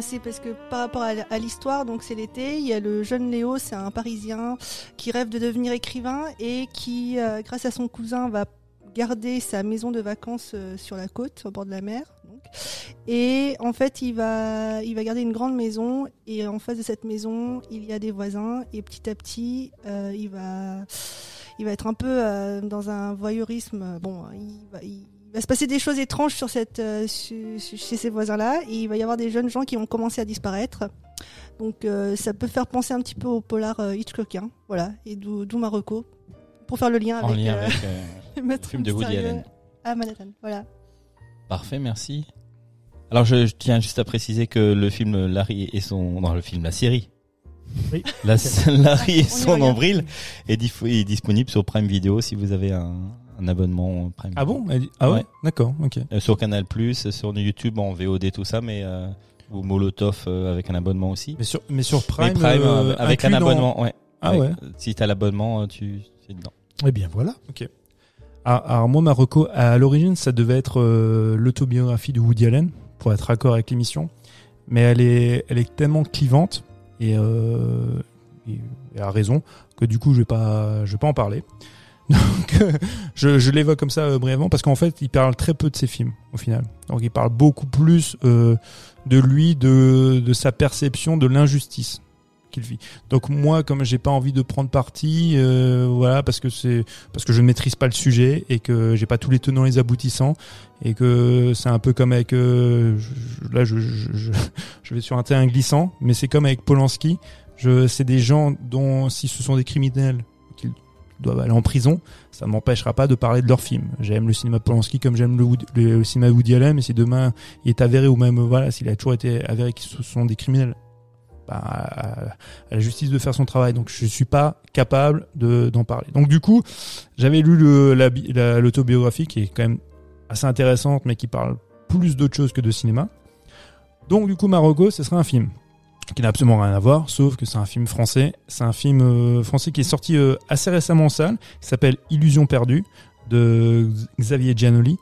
C'est parce que par rapport à, l'histoire, donc c'est l'été, il y a le jeune Léo, c'est un Parisien qui rêve de devenir écrivain et qui, euh, grâce à son cousin, va garder sa maison de vacances euh, sur la côte, au bord de la mer. Et en fait, il va, il va garder une grande maison et en face de cette maison, il y a des voisins et petit à petit, euh, il va, il va être un peu dans un voyeurisme. Bon, il va se passer des choses étranges sur cette, euh, su- su- chez ces voisins-là et il va y avoir des jeunes gens qui vont commencer à disparaître. Donc euh, ça peut faire penser un petit peu au polar euh, Hitchcockien, voilà, et d'où d'où Marocco, pour faire le lien En avec, lien euh, avec euh, le film de Woody Allen. à Manhattan, voilà. Parfait, merci. Alors je, je tiens juste à préciser que le film Larry et son dans le film la série Oui. la, Larry et son nombril est, dif- est disponible sur Prime Video si vous avez un, un abonnement Prime. Ah bon Elle dit- Ah ouais, Ouais. D'accord, ok. Euh, sur Canal sur YouTube en VOD tout ça mais euh, ou Molotov euh, avec un abonnement aussi. Mais sur, mais sur Prime, mais Prime euh, euh, avec un inclus dans- abonnement, ouais. Ah Avec- ouais. Si t'as l'abonnement, euh, tu c'est dedans. Eh bien voilà. Ah, alors moi, Marocco, à l'origine, ça devait être euh, l'autobiographie de Woody Allen, pour être raccord avec l'émission. Mais elle est, elle est tellement clivante, et, euh, et, et à raison, que du coup, je vais pas, je vais pas en parler. Donc, euh, je, je l'évoque comme ça euh, brièvement, parce qu'en fait, il parle très peu de ses films, au final. Donc, il parle beaucoup plus euh, de lui, de, de sa perception de l'injustice qu'il vit. Donc moi, comme j'ai pas envie de prendre parti, euh, voilà, parce que c'est parce que je ne maîtrise pas le sujet et que j'ai pas tous les tenants et les aboutissants et que c'est un peu comme avec euh, là je, je, je, vais sur un terrain glissant mais c'est comme avec Polanski je c'est des gens dont si ce sont des criminels doivent aller en prison ça m'empêchera pas de parler de leur film j'aime le cinéma Polanski comme j'aime le, le, le cinéma Woody Allen mais si demain il est avéré ou même voilà s'il a toujours été avéré qu'ils sont des criminels bah, à, la justice de faire son travail. Donc je suis pas capable de d'en parler. Donc du coup, j'avais lu l'autobiographie qui est quand même assez intéressante, mais qui parle plus d'autre chose que de cinéma. Donc du coup, Marocco, ce serait un film qui n'a absolument rien à voir, sauf que c'est un film français. C'est un film euh, français qui est sorti euh, assez récemment en salle, qui s'appelle Illusion perdue. de Xavier Giannoli.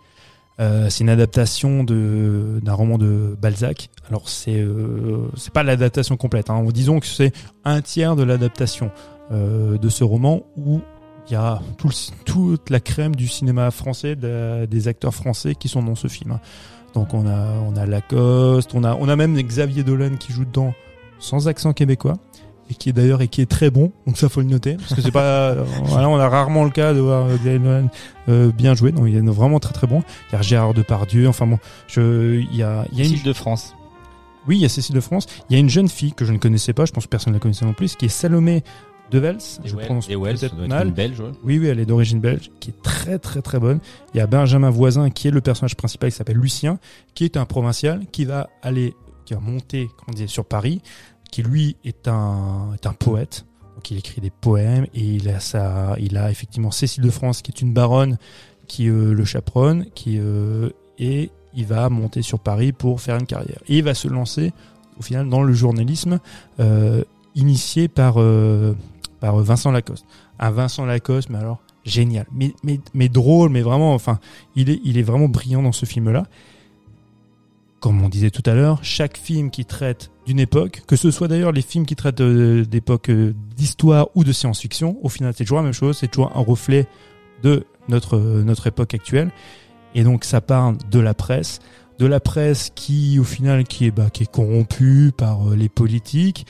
Euh, c'est une adaptation de d'un roman de Balzac. Alors c'est euh, c'est pas l'adaptation complète. Hein. Disons que c'est un tiers de l'adaptation de ce roman où il y a tout le- toute la crème du cinéma français, de- des acteurs français qui sont dans ce film. Donc on a on a Lacoste, on a on a même Xavier Dolan qui joue dedans sans accent québécois et qui est d'ailleurs et qui est très bon. Donc ça faut le noter parce que c'est pas euh, voilà, on a rarement le cas de voir euh, Dolan euh, bien joué. Donc il est vraiment très très bon. Il y a Gérard Depardieu. Enfin bon, je il y a il y a une Cécile de France. oui, il y a Cécile de France. Il y a une jeune fille que je ne connaissais pas, je pense que personne ne la connaissait non plus, qui est Salomé Devels. Je prononce Wells, ça peut-être mal. une belge, ouais. Oui, oui, elle est d'origine belge, qui est très très très bonne. Il y a Benjamin Voisin, qui est le personnage principal, qui s'appelle Lucien, qui est un provincial, qui va aller, qui va monter, comment dire, sur Paris, qui lui est un, poète. Donc il écrit des poèmes et il a sa, il a effectivement Cécile de France, qui est une baronne, qui euh, le chaperonne, qui euh, et il va monter sur Paris pour faire une carrière. Et il va se lancer, au final, dans le journalisme, euh, initié par Vincent Lacoste. Un Vincent Lacoste, mais alors génial, mais, drôle, mais vraiment, enfin, il est vraiment brillant dans ce film-là. Comme on disait tout à l'heure, chaque film qui traite d'une époque, que ce soit d'ailleurs les films qui traitent euh, d'époque euh, d'histoire ou de science-fiction, au final c'est toujours la même chose, c'est toujours un reflet de notre, euh, notre époque actuelle. Et donc ça parle de la presse, de la presse qui au final qui est, bah, qui est corrompue par euh, les politiques,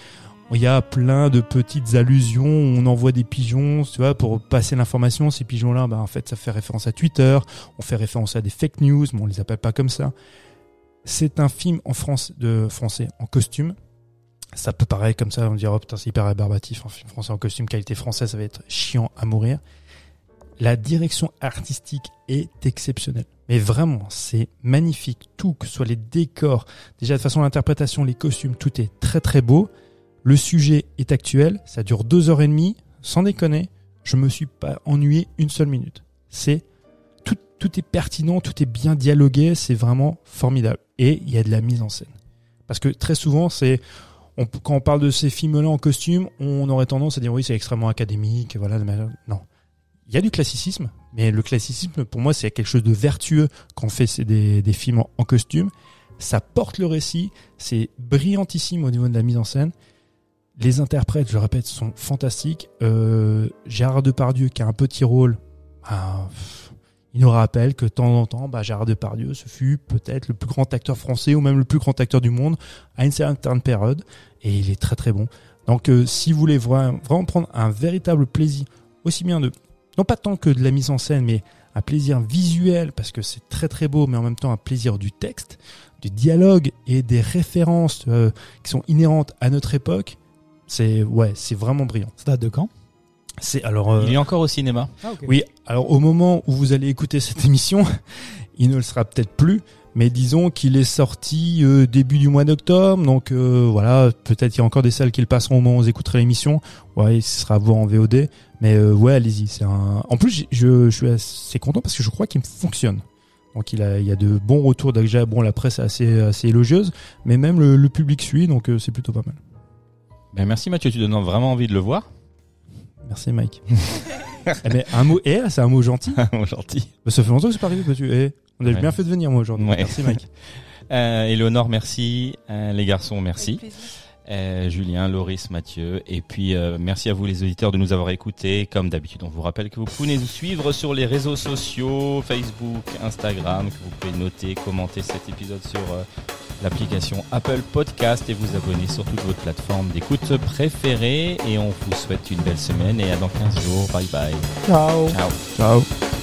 il y a plein de petites allusions. On envoie des pigeons, tu vois, pour passer l'information. Ces pigeons-là, bah, en fait, ça fait référence à Twitter. On fait référence à des fake news, mais on les appelle pas comme ça. C'est un film en France, de français en costume. Ça peut paraître comme ça, on dirait, oh putain, c'est hyper rébarbatif. Un film français en costume, qualité française, ça va être chiant à mourir. La direction artistique est exceptionnelle. Mais vraiment, c'est magnifique. Tout, que ce soit les décors, déjà de façon l'interprétation, les costumes, tout est très très beau. Le sujet est actuel, ça dure deux heures et demie, sans déconner, je me suis pas ennuyé une seule minute. C'est tout, tout est pertinent, tout est bien dialogué, c'est vraiment formidable. Et il y a de la mise en scène. Parce que très souvent, c'est on- quand on parle de ces films-là en costume, on aurait tendance à dire oui, c'est extrêmement académique, voilà. Non, il y a du classicisme, mais le classicisme, pour moi, c'est quelque chose de vertueux quand on fait des, des films en, costume. Ça porte le récit, c'est brillantissime au niveau de la mise en scène. Les interprètes, je le répète, sont fantastiques. Euh, Gérard Depardieu, qui a un petit rôle, pff, il nous rappelle que de temps en temps, bah, Gérard Depardieu, ce fut peut-être le plus grand acteur français ou même le plus grand acteur du monde à une certaine période, et il est très très bon. Donc, euh, si vous voulez vraiment, prendre un véritable plaisir, aussi bien de, non pas tant que de la mise en scène, mais un plaisir visuel, parce que c'est très très beau, mais en même temps un plaisir du texte, du dialogue et des références euh, qui sont inhérentes à notre époque, c'est ouais, c'est vraiment brillant. Ça date de quand? C'est alors euh, Il est encore au cinéma. oui, alors au moment où vous allez écouter cette émission, il ne le sera peut-être plus, mais disons qu'il est sorti euh, début du mois d'octobre, donc euh, voilà, peut-être il y a encore des salles qui le passeront au moment où vous écouterez l'émission. Ouais, ce sera à voir en VOD, mais euh, ouais, allez-y. C'est un. En plus, je, je suis assez content parce que je crois qu'il fonctionne. Donc il a, il y a de bons retours. Déjà, bon, la presse est assez, assez élogieuse, mais même le, le public suit, donc euh, c'est plutôt pas mal. Ben, merci Mathieu, tu donnes vraiment envie de le voir. Merci Mike. eh ben, un mot, eh, c'est un mot gentil. Gentil. Bah, ça fait longtemps que c'est pas arrivé, Mathieu. Eh, on a Ouais. bien fait de venir, moi, aujourd'hui. Ouais. Merci, Mike. Euh, Éléonore, merci. Euh, les garçons, merci. Euh, Julien, Loris, Mathieu. Et puis, euh, merci à vous les auditeurs de nous avoir écoutés. Comme d'habitude, on vous rappelle que vous pouvez nous suivre sur les réseaux sociaux, Facebook, Instagram, que vous pouvez noter, commenter cet épisode sur euh, l'application Apple Podcast et vous abonner sur toutes vos plateformes d'écoute préférées. Et on vous souhaite une belle semaine et à dans 15 jours. Bye bye. Ciao Ciao. Ciao.